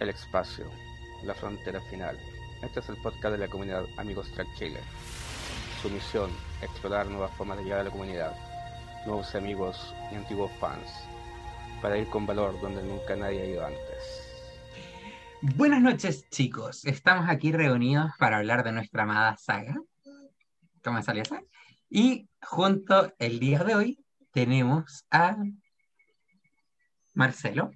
El espacio, la frontera final. Este es el podcast de la comunidad Amigos Track Chile. Su misión, explorar nuevas formas de llegar a la comunidad, nuevos amigos y antiguos fans, para ir con valor donde nunca nadie ha ido antes. Buenas noches, chicos. Estamos aquí reunidos para hablar de nuestra amada saga. ¿Cómo salió esa? Y junto el día de hoy tenemos a Marcelo,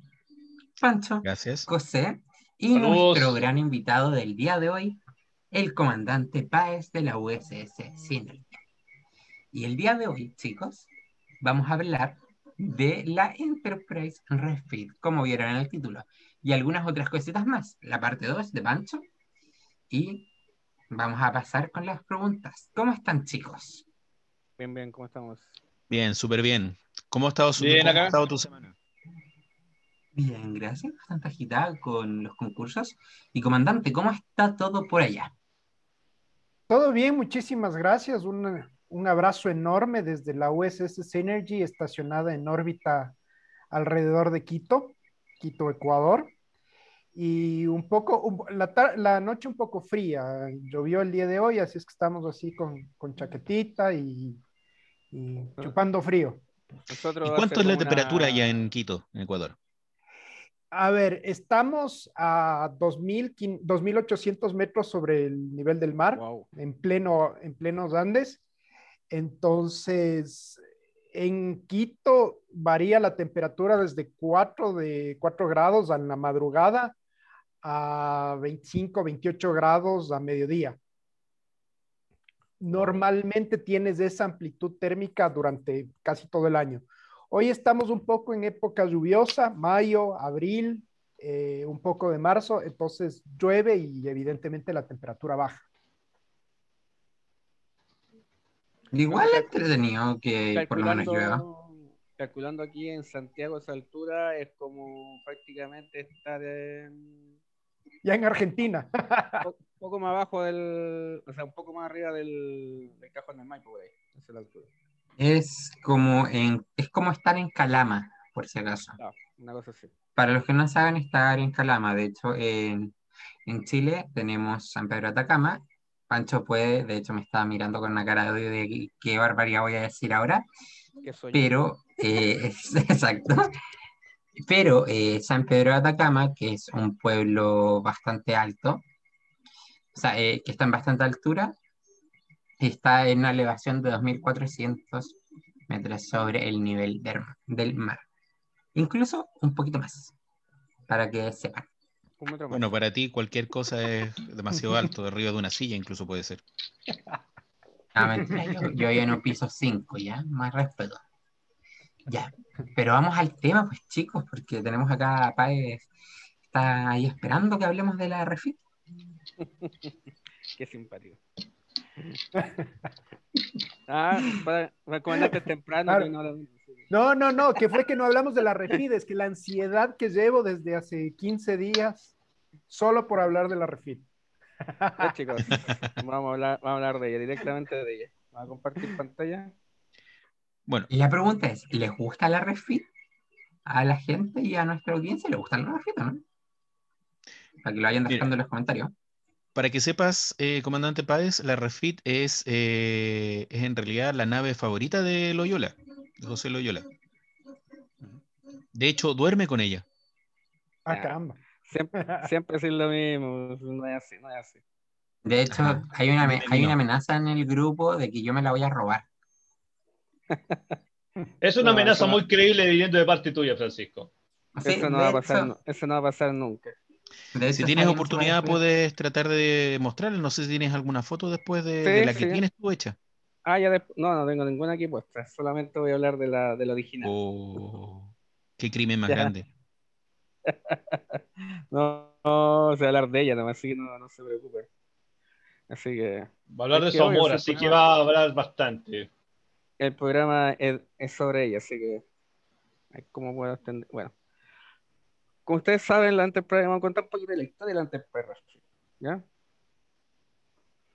Pancho, Gracias. José y Saludos. nuestro gran invitado del día de hoy, el comandante Páez de la USS Synergy. Y el día de hoy, chicos, vamos a hablar de la Enterprise Refit, como vieron en el título, y algunas otras cositas más, la parte 2 de Pancho. Y vamos a pasar con las preguntas. ¿Cómo están, chicos? Bien, bien, ¿cómo estamos? Bien, súper bien. ¿Cómo ha estado, su- Bien, cómo ha estado tu semana? Bien, gracias. Bastante agitada con los concursos. Y comandante, ¿cómo está todo por allá? Todo bien, muchísimas gracias. Un, un abrazo enorme desde la USS Synergy, estacionada en órbita alrededor de Quito, Quito, Ecuador. Y un poco, un- la, tar- la noche un poco fría. Llovió el día de hoy, así es que estamos así con, con chaquetita y, y chupando frío. Nosotros ¿Y cuánto es la hacemos temperatura una- allá en Quito, en Ecuador? A ver, estamos a 2000, 2.800 metros sobre el nivel del mar. Wow. en pleno, en plenos Andes. Entonces, en Quito varía la temperatura desde 4, de 4 grados a la madrugada a 25, 28 grados a mediodía. Normalmente tienes esa amplitud térmica durante casi todo el año. Hoy estamos un poco en época lluviosa, mayo, abril, eh, un poco de marzo, entonces llueve y evidentemente la temperatura baja. Igual Calcul- entretenido que por lo menos llueva. Calculando, calculando aquí en Santiago esa altura es como prácticamente estar en Ya en Argentina. un poco más abajo del, o sea, un poco más arriba del, del cajón del Maipo por ahí, esa es la altura. Es como en, es como estar en Calama, por si acaso. Ah, una cosa así. Para los que no saben, estar en Calama. De hecho, en, en Chile tenemos San Pedro de Atacama. Pancho puede, de hecho me estaba mirando con una cara de, de qué barbaridad voy a decir ahora, pero, eh, es- exacto. Pero eh, San Pedro de Atacama, que es un pueblo bastante alto, o sea, eh, que está en bastante altura, está en una elevación de 2.400 metros sobre el nivel del, del mar. Incluso un poquito más, para que sepan. Bueno, para ti cualquier cosa es demasiado alto, arriba de una silla incluso puede ser. Ah, mentira, yo, yo en un piso 5, ¿ya? Más respeto. Ya, pero vamos al tema, pues chicos, porque tenemos acá a Páez, está ahí esperando que hablemos de la refit. Qué simpático. Ah, para, para temprano. Claro. que no No, no, no, que fue que no hablamos de la refit, es que la ansiedad que llevo desde hace 15 días solo por hablar de la refit. Ya, chicos, vamos a hablar, vamos a hablar de ella, directamente de ella. Vamos a compartir pantalla. Bueno, Y la pregunta es, ¿les gusta la refit? A la gente y a nuestra audiencia le gusta la refit, o ¿no? Para que lo vayan dejando en los comentarios. Para que sepas, eh, comandante Páez, la Refit es, eh, es en realidad la nave favorita de Loyola, de José Loyola. De hecho, duerme con ella. Ah, caramba. Siempre, siempre es lo mismo, no es así, no es así. De hecho, Ajá. hay una, hay una amenaza en el grupo de que yo me la voy a robar. Es una No, amenaza muy creíble viniendo de parte tuya, Francisco. Sí, eso, no va a pasar, hecho- eso no va a pasar nunca. De Si tienes oportunidad, puedes tratar de mostrarle. No sé si tienes alguna foto después de, Sí, de la que tienes tú hecha. Ah, ya después. No, no tengo ninguna aquí puesta. Solamente voy a hablar de la, de la original. Oh, qué crimen más Ya. grande. No, no, se va a hablar de ella nomás, así que no, no se preocupe. Así que Va a hablar de su obvio, amor, sí, así que va a hablar bastante. el programa es, es sobre ella, así que. ¿Cómo puedo extender? Bueno. Como ustedes saben, la Enterprise, vamos a contar un poquito de la historia de la Enterprise Refit, ¿ya?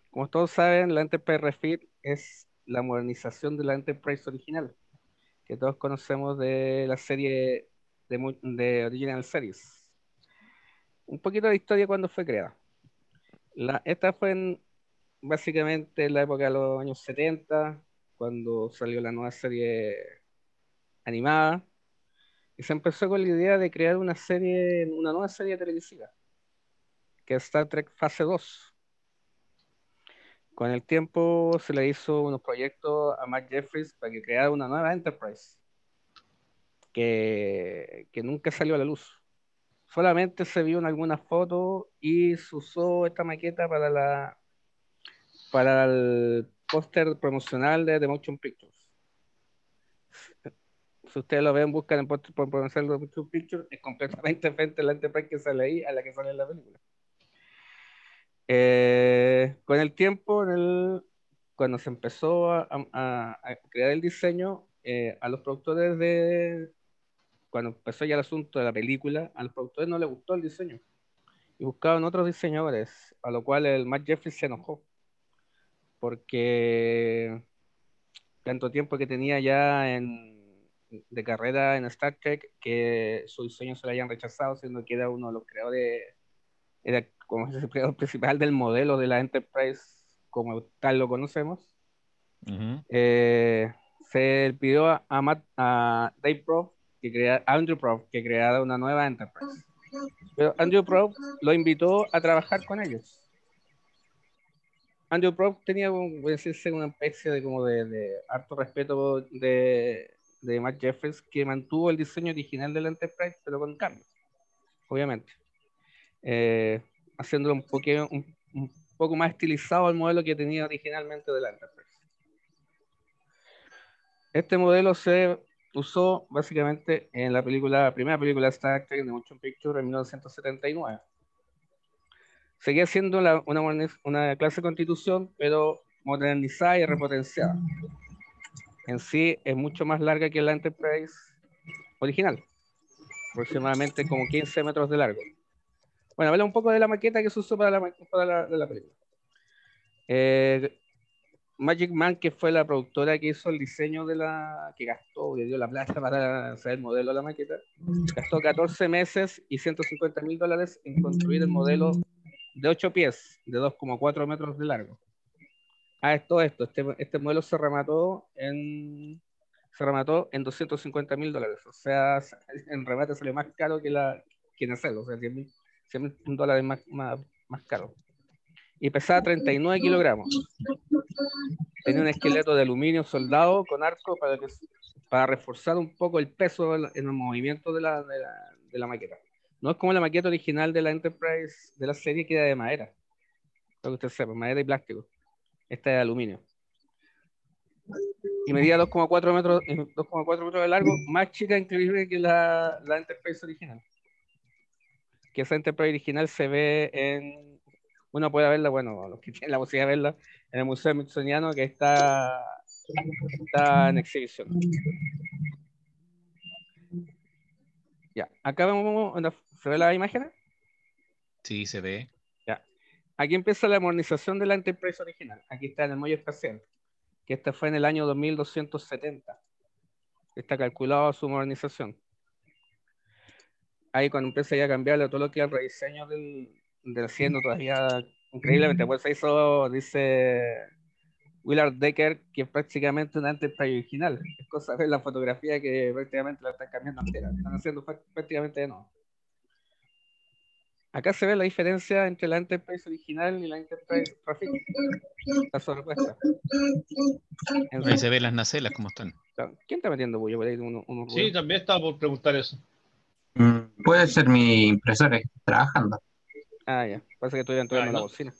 Como todos saben, la Enterprise Refit es la modernización de la Enterprise original, que todos conocemos de la serie de, de Original Series. un poquito de historia cuando fue creada. La, esta fue en, básicamente en la época de los años 70, cuando salió la nueva serie animada, y se empezó con la idea de crear una serie, una nueva serie televisiva, que es Star Trek Fase 2. Con el tiempo se le hizo unos proyectos a Matt Jeffries para que creara una nueva Enterprise, que, que nunca salió a la luz. Solamente se vio en algunas fotos y se usó esta maqueta para la para el póster promocional de The Motion Pictures. Si ustedes lo ven, buscan en de The Motion Pictures, es completamente diferente a la Enterprise que sale ahí a la que sale en la película. Eh, con el tiempo, en el, cuando se empezó a, a- a crear el diseño, eh, a los productores de, cuando empezó ya el asunto de la película, a los productores no les gustó el diseño y buscaban otros diseñadores, a lo cual el Matt Jeffries se enojó porque tanto tiempo que tenía ya en, de carrera en Star Trek que su diseño se lo hayan rechazado, siendo que era uno de los creadores, era como el creador principal del modelo de la Enterprise como tal lo conocemos. Ujú. Eh, se pidió a, a Matt- a Dave Prof que crea, a Andrew Prof que creara una nueva Enterprise. Pero Andrew Prof lo invitó a trabajar con ellos. Andrew Prof tenía, voy a decirse, una especie de como de, de harto respeto de, de Matt Jeffries, que mantuvo el diseño original de la Enterprise, pero con cambios, obviamente. Eh, haciéndolo un, poquito, un, un poco más estilizado al modelo que tenía originalmente de la Enterprise. Este modelo se usó básicamente en la película, la primera película de Star Trek de Motion Picture en 1979. Seguía siendo la- una, una clase de constitución, pero modernizada y repotenciada. En sí es mucho más larga que la Enterprise original, aproximadamente como 15 metros de largo. Bueno, habla un poco de la maqueta que se usó para la, para la, de la película. Eh, Magic Man, que fue la productora que hizo el diseño de la. que gastó, que dio la plata para hacer el modelo de la maqueta, gastó 14 meses y 150 mil dólares en construir el modelo de 8 pies, de 2,4 metros de largo. Ah, es todo esto. Este, este modelo se remató en. Se remató en 250 mil dólares. O sea, en remate salió más caro que, la, que en. O sea, 100 mil dólares más, más, más caro. Y pesaba 39 kilogramos. Tenía un esqueleto de aluminio soldado con arco para, que, para reforzar un poco el peso en el movimiento de la, de, la, de la maqueta. No es como la maqueta original de la Enterprise de la serie que era de madera. Para que usted sepa, madera y plástico. Esta es de aluminio. Y medía 2,4 metros, 2,4 metros de largo, más chica increíble que la, la Enterprise original. Que esa Enterprise original se ve en. Uno puede verla, bueno, los que tienen la posibilidad de verla, en el Museo Smithsoniano que está, está en exhibición. Ya, acá vemos, ¿se ve la imagen? Sí, se ve. Aquí empieza la modernización de la Enterprise original. Aquí está en el muelle espacial, que esta fue en el año 2270. Está calculado su modernización. Ahí cuando empieza ya a cambiarle todo lo que es el rediseño del, del todavía increíblemente, pues se hizo, dice Willard Decker, que es prácticamente una Enterprise original. Es cosa de ver la fotografía que prácticamente la están cambiando entera. Están haciendo prácticamente de nuevo. Acá se ve la diferencia entre la Enterprise original y la Enterprise Traffic. Está sobrepuesta. En Ahí se ven las nacelas como están. ¿Quién está metiendo bullo por ahí? Uno, uno sí, también estaba por preguntar eso. Mm, Puede ser mi impresora trabajando. Ah, ya. Parece que estoy de Ah, la no. bocina.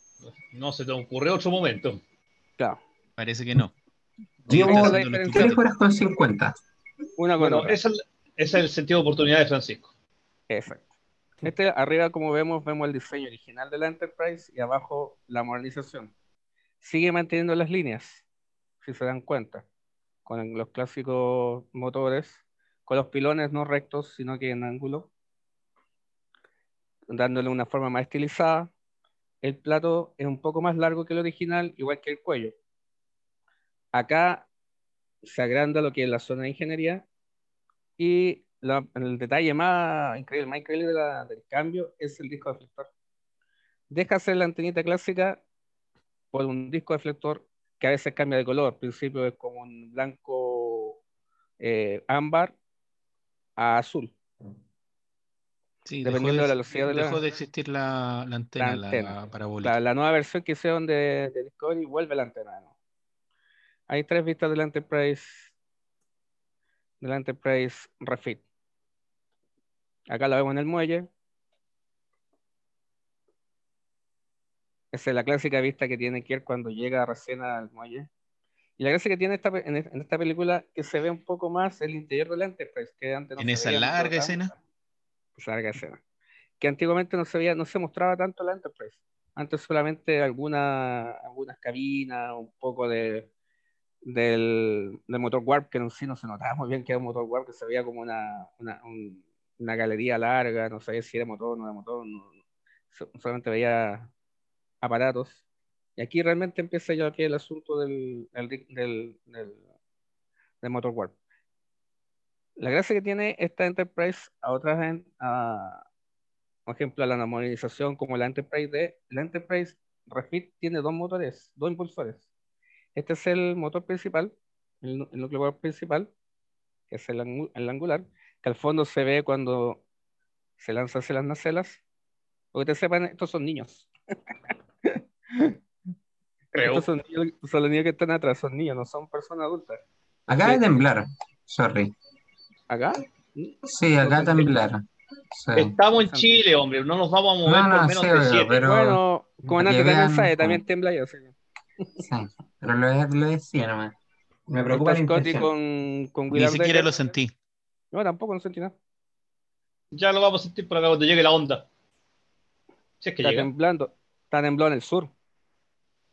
No se te ocurrió otro momento. Claro. Parece que no. Llevo la tres horas con 50. Una con Bueno, otra. ese es, ese es el sentido de oportunidad de Francisco. Exacto. Este arriba, como vemos, vemos el diseño original de la Enterprise y abajo la modernización. Sigue manteniendo las líneas, si se dan cuenta, con los clásicos motores, con los pilones no rectos, sino que en ángulo, dándole una forma más estilizada. El plato es un poco más largo que el original, igual que el cuello. Acá se agranda lo que es la zona de ingeniería y la- el detalle más increíble, más increíble de la- del cambio es el disco deflector. Deja hacer la antenita clásica por un disco deflector que a veces cambia de color. Al principio es como un blanco eh, ámbar a azul. Sí, Dependiendo de, de la velocidad de la- dejó de existir la, la antena, la, antena. parabólica. La, nueva versión que hicieron de, de Discovery vuelve la antena. nuevo. Hay tres vistas del Enterprise del Enterprise Refit. Acá la vemos en el muelle. Esa es la clásica vista que tiene Kirk cuando llega recién al muelle. Y la gracia que tiene esta, en, en esta película que se ve un poco más el interior del Enterprise, que antes no En se esa veía larga tanto, escena. Esa larga escena. Que antiguamente no se veía, no se mostraba tanto la Enterprise. Antes solamente alguna, algunas cabinas, un poco de, del, del motor warp, que en sí no se notaba muy bien que era un motor warp, que se veía como una, una, un- una galería larga, no sabía si era motor no era motor, no- so- solamente veía aparatos. Y aquí realmente empieza ya aquí el asunto del, del, del, motor warp. La gracia que tiene esta Enterprise a otras, por ejemplo, a la modernización como la Enterprise D, la Enterprise Refit tiene dos motores, dos impulsores. Este es el motor principal, el, el núcleo principal, que es el, el angular, que al fondo se ve cuando se lanza hacia las nacelas. Porque te sepan, estos son niños. Creo. Estos son, niños, son los niños que están atrás, son niños, no son personas adultas. Acaba de temblar. Sorry. ¿Acá? Sí, acá temblar. Sí. Estamos en Chile, hombre. No nos vamos a mover No, no, por menos sí, de 7. pero, bueno, comandante que también vean, sabe, como- también tembla yo. sí. sí, pero lo, lo decía nomás. Me preocupa la Scotty con, con Ni siquiera lo sentí. No, tampoco, no sentí nada. Ya lo vamos a sentir por acá cuando llegue la onda. Si es que Está llega. temblando. Está temblando en el sur.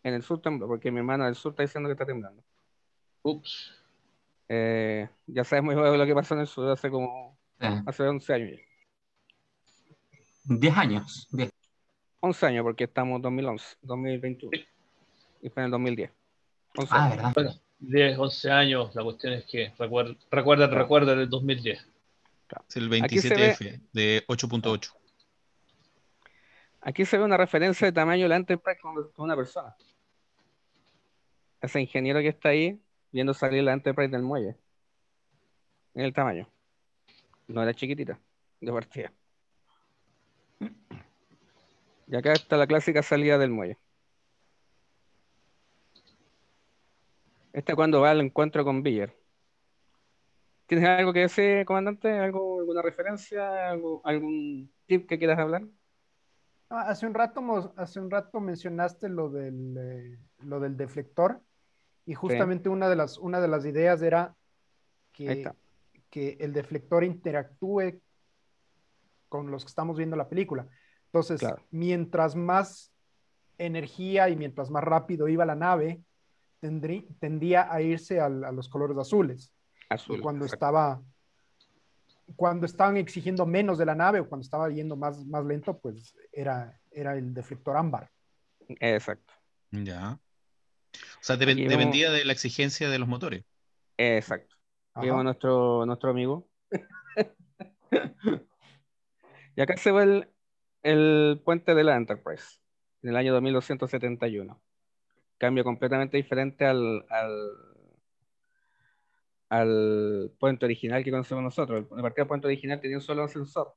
En el sur tembló, porque mi hermano del sur está diciendo que está temblando. Ups. Eh, ya sabes muy bien lo que pasó en el sur hace como Sí. hace 11 años ya. 10 años. 10. 11 años, porque estamos en 2011, 2021. Y fue en el 2010. 11 Ah, años. ¿verdad? Bueno, 10, 11 años. La cuestión es que recuerda, recuerda, Claro. recuerda del 2010. Es el Aquí se 27F de 8.8. Aquí se ve una referencia de tamaño de la Enterprise con, con una persona. Ese ingeniero que está ahí viendo salir la Enterprise del muelle. En el tamaño. No era chiquitita, de partida. Y acá está la clásica salida del muelle. Esta cuando va al encuentro con Biller. ¿Tienes algo que decir, comandante? ¿Algo, ¿Alguna referencia? ¿Algo, ¿Algún tip que quieras hablar? Ah, Hace un rato, hace un rato mencionaste lo del, eh, lo del deflector y justamente una de las, una de las ideas era que, que el deflector interactúe con los que estamos viendo la película. Entonces, Claro. mientras más energía y mientras más rápido iba la nave, tendrí- tendía a irse al- a los colores azules. Azul. cuando exacto. estaba cuando estaban exigiendo menos de la nave o cuando estaba yendo más, más lento, pues era, era el deflector ámbar. Exacto. Ya. O sea, dependía de la exigencia de los motores. Exacto. A nuestro, nuestro amigo. y acá se ve el, el puente de la Enterprise, en el año 2271. Cambio completamente diferente al, al, puente original que conocemos nosotros. El partida puente original tenía un solo ascensor.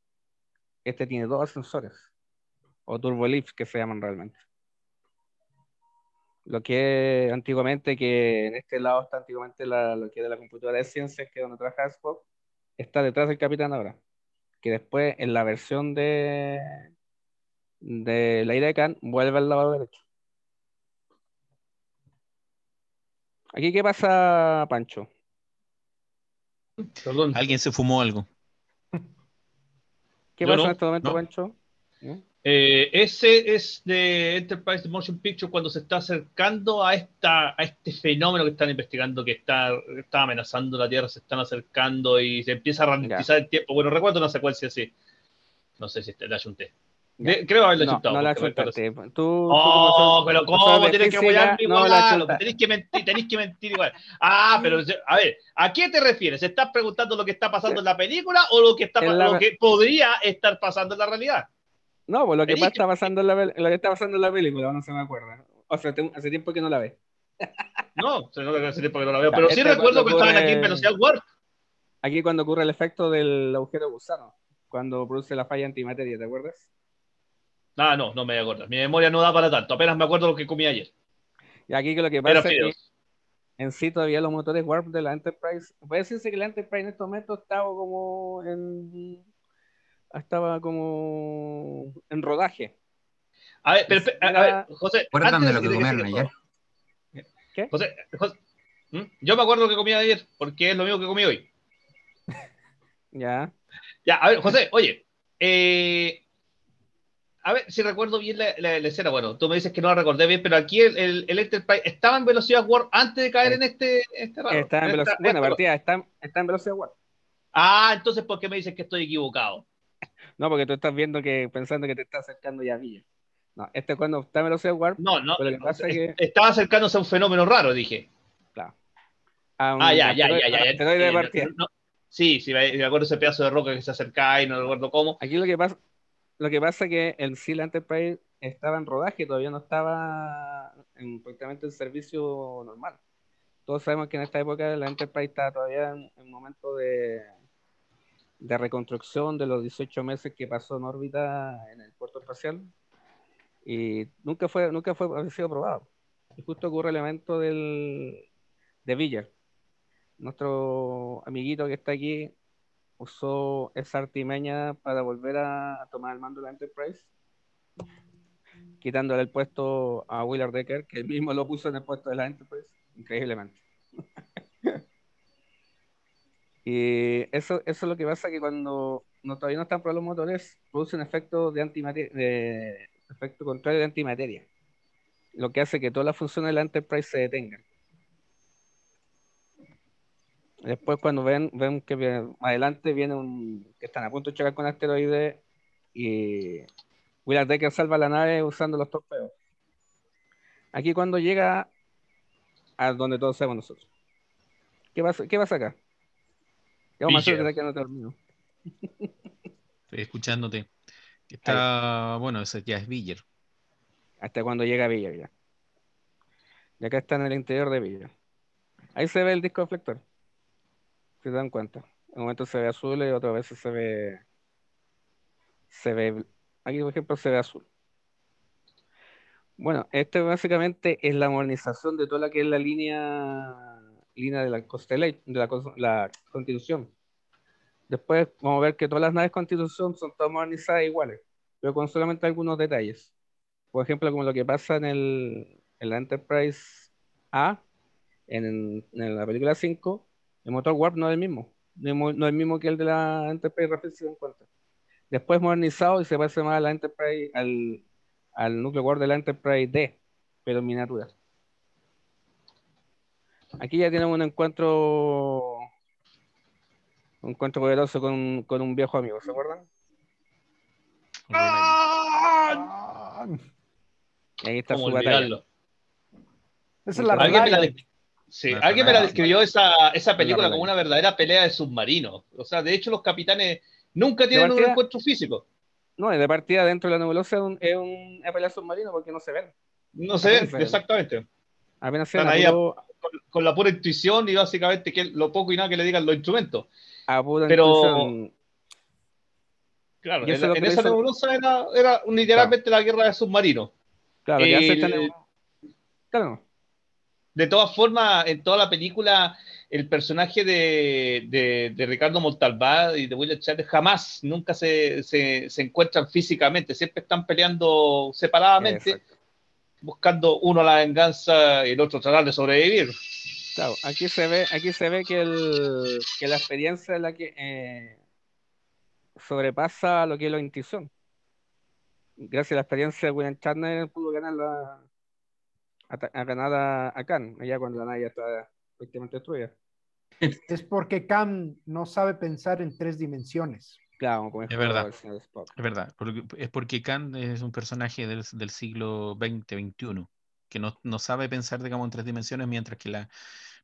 Este tiene dos ascensores, o turbolifts que se llaman realmente. Lo que antiguamente, que en este lado está antiguamente la- lo que era la computadora de ciencias, que es donde trabaja Spock, está detrás del capitán ahora. Que después en la versión de, de la IDECAN vuelve al lado derecho. Aquí, ¿qué pasa, Pancho? Perdón. Alguien se fumó algo. ¿Qué Yo pasa no, en este momento, no. Pancho? Eh, ese es de Enterprise Motion Picture cuando se está acercando a, esta, a este fenómeno que están investigando, que está, está amenazando la Tierra, se están acercando y se empieza a ralentizar el tiempo. Bueno, recuerdo una secuencia así. No sé si te la ayunté. De- creo haberlo No, chutado. no la chuntaste. Tú, tú Oh, pero ¿cómo de tienes que apoyarme no igual? chuntaste. Tenéis que mentir, tenéis que mentir igual. Ah, pero a ver, ¿a qué te refieres? ¿Estás preguntando lo que está pasando en la película o lo que está la- lo que podría estar pasando en la realidad? No, pues lo que Tenéis pasa que- está pasando en la, lo que está pasando en la película, no se me acuerda. O sea, te- hace tiempo que no la ve. No, hace tiempo que no la veo, pero sí este recuerdo que estaban aquí en velocidad warp. Aquí cuando ocurre el efecto del agujero gusano, cuando produce la falla antimateria, ¿te acuerdas? Ah, no, no me acuerdo. Mi memoria no da para tanto. Apenas me acuerdo lo que comí ayer. Y aquí que lo que Pero pasa es que en sí todavía los motores Warp de la Enterprise, puede decirse que la Enterprise en este momento estaba como en estaba como en rodaje. A ver, pero, a, a ver, José, ¿Recuerdan antes de lo que comieron ayer? ¿Qué? José, José, ¿Mm? yo me acuerdo lo que comí ayer, porque es lo mismo que comí hoy. Ya. Ya, a ver, José, oye, eh, a ver si recuerdo bien la, la- la escena. Bueno, tú me dices que no la recordé bien, pero aquí el, el, el Enterprise estaba en velocidad warp antes de caer en este, este raro. Está en velocidad, bueno, partida, está, está en velocidad Warp. Ah, entonces, ¿por qué me dices que estoy equivocado? No, porque tú estás viendo que pensando que te está acercando ya a Villa. No, este cuando está en velocidad Warp, No, no, Pero lo que pasa es que- estaba acercándose a un fenómeno raro, dije. claro. Un Ah, ya, ya, ya, ya. ya. asteroide de partida. no- no- sí, sí, me me acuerdo ese pedazo de roca que se acercaba y no recuerdo cómo. Aquí lo que pasa, lo que pasa es que el SEAL Enterprise estaba en rodaje, todavía no estaba en, prácticamente en servicio normal. Todos sabemos que en esta época la Enterprise está todavía en un momento de, de reconstrucción de los 18 meses que pasó en órbita en el puerto espacial y nunca fue, nunca fue había sido probado. Y justo ocurre el evento del, de Villar. Nuestro amiguito que está aquí usó esa artimaña para volver a, tomar el mando de la Enterprise, quitándole el puesto a Willard Decker, que él mismo lo puso en el puesto de la Enterprise, increíblemente. y eso, eso es lo que pasa que cuando no, todavía no están probados los motores, producen efecto de antimateria, de efecto contrario de antimateria, lo que hace que todas las funciones de la Enterprise se detengan. Después cuando ven, ven que más adelante viene un que están a punto de chocar con asteroides y Willard Decker salva la nave usando los torpedos. Aquí cuando llega a donde todos sabemos nosotros. ¿Qué pasa, qué pasa acá? ¿Qué vamos a hacer Villar. desde que no te dormido? Estoy escuchándote. Está, bueno, ese ya es Villar. Hasta cuando llega Villa ya. Y acá está en el interior de Villa. Ahí se ve el disco deflector. Si se dan cuenta. En un momento se ve azul y otras veces se ve. Se ve. Aquí, por ejemplo, se ve azul. Bueno, este básicamente es la modernización de toda la que es la línea línea de la Constellation, de la, la Constitución. Después vamos a ver que todas las naves Constitución son todas modernizadas iguales, pero con solamente algunos detalles. Por ejemplo, como lo que pasa en, el, en la Enterprise A, en, en la película 5, el motor Warp no es el mismo. No es el mismo que el de la Enterprise Rapid, si se dan cuenta. Después modernizado y se parece más a la Enterprise, al, al núcleo Warp de la Enterprise D, pero en miniatura. Aquí ya tenemos un encuentro un encuentro poderoso con, con un viejo amigo, ¿se acuerdan? Ah, Y ahí está ¿Cómo su batalla. Esa es la Alguien sí, La alguien me la describió esa, esa película como una verdadera pelea de submarinos. O sea, de hecho, los capitanes nunca tienen un encuentro físico. No, y de partida dentro de la nebulosa es un, es un es pelea submarino porque no se ven. No se ven, se- exactamente. Apenas se Están ven ahí a- Con, con la pura intuición y básicamente que lo poco y nada que le digan los instrumentos. a pura Pero- intuición. Claro, Y en, esa hizo- nebulosa era, era literalmente la guerra de submarinos. Claro, que hace esta nebulosa. Claro, De todas formas, en toda la película, el personaje de, de- de Ricardo Montalbán y de William Shatner jamás, nunca se, se- se encuentran físicamente, siempre están peleando separadamente, Exacto. buscando uno la venganza y el otro tratar de sobrevivir. claro. Aquí se ve, aquí se ve que, el, que la experiencia es la que eh, sobrepasa lo que es la intuición. Gracias a la experiencia de William Shatner pudo ganar la a, ganar a, a Khan, allá cuando la nave ya está prácticamente destruida. Es porque Cam no sabe pensar en tres dimensiones. Claro, como Es verdad. Es verdad, es porque Khan es un personaje del, del siglo XX-XXI, que no, no sabe pensar, digamos, en tres dimensiones, mientras que la,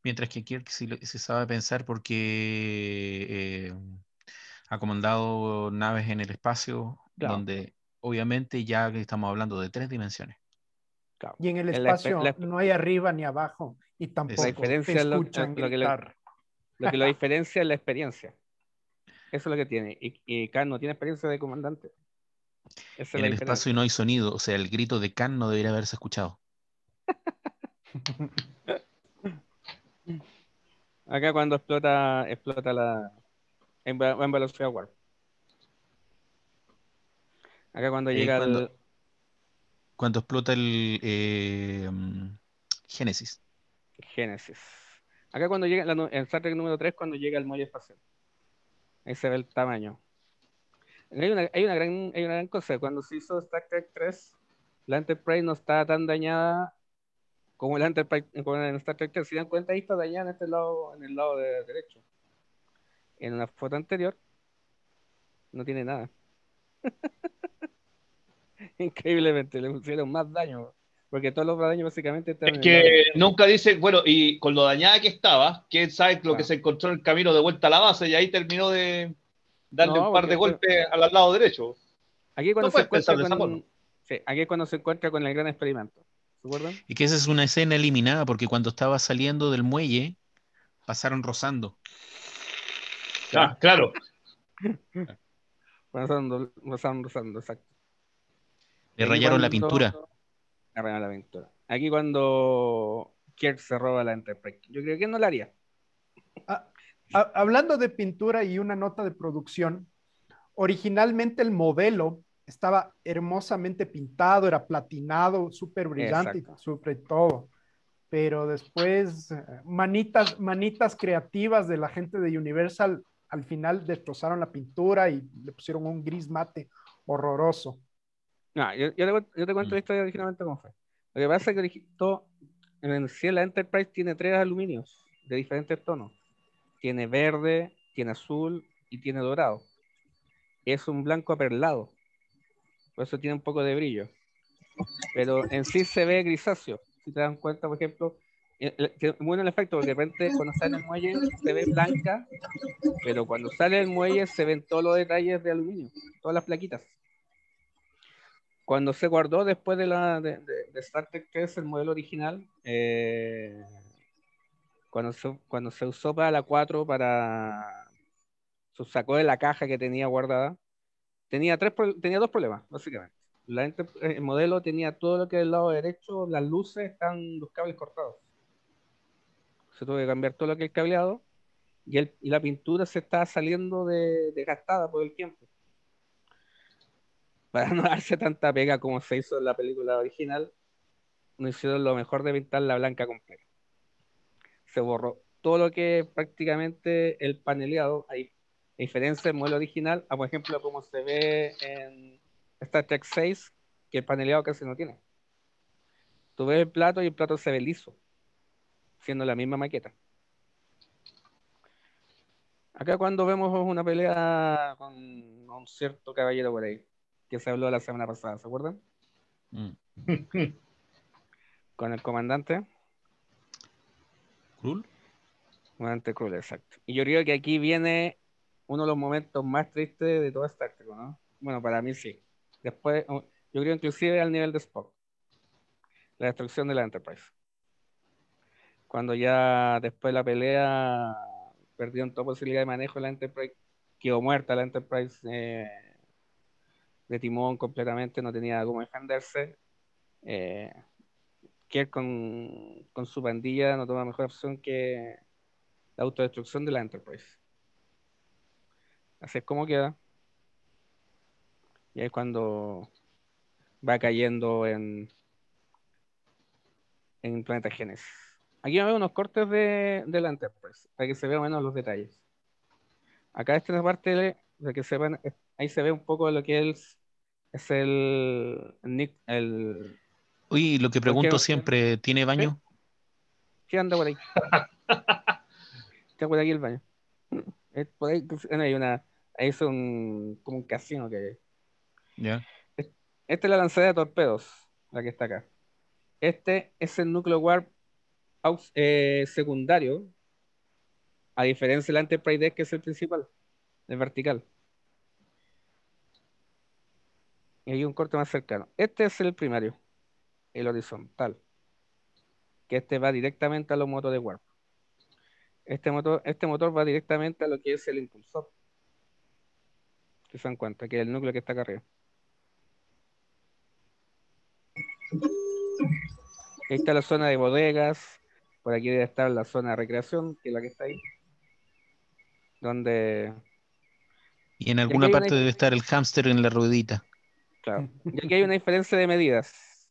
mientras que Kirk sí, sabe pensar porque eh, ha comandado naves en el espacio, Claro. donde obviamente ya estamos hablando de tres dimensiones. Claro. Y en el En la espe- espacio la- no hay arriba ni abajo y tampoco diferencia te es lo- escuchan lo que le- gritar. Lo que lo diferencia es la experiencia. Eso es lo que tiene. Y, y Khan no tiene experiencia de comandante. Esa En el diferencia. espacio no hay sonido, o sea, el grito de Khan no debería haberse escuchado. Acá cuando explota, explota la. En, en velocidad warp. Acá cuando llega cuando- el. Cuando explota el eh, mm, Génesis. Génesis. Acá cuando llega, la Star Trek número 3, cuando llega el muelle espacial. Ahí se ve el tamaño. Hay una, hay una, gran, hay una gran cosa. Cuando se hizo Star Trek 3, la Enterprise no estaba tan dañada como la Enterprise como en Star Trek 3. Si dan cuenta, ahí está dañada en este lado, en el lado de- derecho. En una foto anterior, no tiene nada. Increíblemente, le pusieron más daño. Porque todos los daños básicamente están Es que nunca dice, bueno, y con lo dañada que estaba, quién sabe lo que se encontró en el camino de vuelta a la base y ahí terminó de darle No, un par de golpes al lado derecho. Aquí cuando No se encuentra con... forma. Sí, aquí es cuando se encuentra con el gran experimento. ¿Se acuerdan? Y que esa es una escena eliminada porque cuando estaba saliendo del muelle pasaron rozando. Ah, claro. Pasando, pasando, pasando, exacto. Le rayaron la pintura. Le rayaron la pintura. Aquí cuando Kirk se roba la Enterprise. Yo creo que no la haría. Ah, hablando de pintura y una nota de producción, originalmente el modelo estaba hermosamente pintado, era platinado, súper brillante, súper todo. Pero después, manitas, manitas creativas de la gente de Universal al final destrozaron la pintura y le pusieron un gris mate horroroso. No, yo, yo te, yo te cuento Mm. la historia originalmente cómo fue. Lo que pasa es que todo- en sí la Enterprise tiene tres aluminios de diferentes tonos. Tiene verde, tiene azul y tiene dorado. Es un blanco aperlado. Por eso tiene un poco de brillo. Pero en sí se ve grisáceo. Si te dan cuenta, por ejemplo, tiene muy bueno el efecto, porque de repente cuando sale el muelle se ve blanca, pero cuando sale el muelle se ven todos los detalles de aluminio, todas las plaquitas cuando se guardó después de la de, de- de Star Trek 3, el modelo original, eh, cuando, se, cuando se usó para la 4, para se sacó de la caja que tenía guardada, tenía, tres, tenía dos problemas, básicamente. La enter- el modelo tenía todo lo que es el lado derecho, las luces, están los cables cortados. Se tuvo que cambiar todo lo que es cableado y, la pintura se estaba saliendo de, desgastada por el tiempo para no darse tanta pega como se hizo en la película original, no hicieron lo mejor de pintar la blanca completa. Se borró todo lo que prácticamente el paneleado, hay diferencia del modelo original a, por ejemplo, como se ve en Star Trek 6, que el paneleado casi no tiene. Tú ves el plato y el plato se ve liso, siendo la misma maqueta. Acá cuando vemos una pelea con un cierto caballero por ahí, que se habló la semana pasada, ¿se acuerdan? Mm. Con el comandante, ¿Krul? comandante Krull, exacto. Y yo creo que aquí viene uno de los momentos más tristes de toda Star Trek, ¿no? Bueno, para mí sí. Después, oh, yo creo inclusive al nivel de Spock. La destrucción de la Enterprise. Cuando ya después de la pelea perdieron toda posibilidad de manejo de la Enterprise, quedó muerta la Enterprise eh, de timón completamente, no tenía cómo defenderse. Eh, Kirk con, con su pandilla no toma mejor opción que la autodestrucción de la Enterprise. Así es como queda. Y ahí es cuando va cayendo en, en Planeta Genesis. Aquí veo unos cortes de, de la Enterprise, para que se vean menos los detalles. Acá esta parte de, de que se ven, ahí se ve un poco lo que es, es el, Nick- el Oye, lo que pregunto siempre, ¿tiene baño? ¿Qué anda por ahí? Está por aquí el baño. Es por ahí, hay una, Ahí es un, como un casino que hay. Ya. Esta es la lanzadera de torpedos, la que está acá. Este es el núcleo warp eh, secundario, a diferencia del Enterprise D, que es el principal, el vertical. Y hay un corte más cercano. Este es el primario, el horizontal, que este va directamente a los motores de warp. Este motor, este motor va directamente a lo que es el impulsor. Que se dan cuenta, que es el núcleo que está acá arriba. Ahí está la zona de bodegas. Por aquí debe estar la zona de recreación, que es la que está ahí. Donde, Y en alguna hay una- parte debe estar el hámster en la ruedita. Claro. Y aquí hay una diferencia de medidas.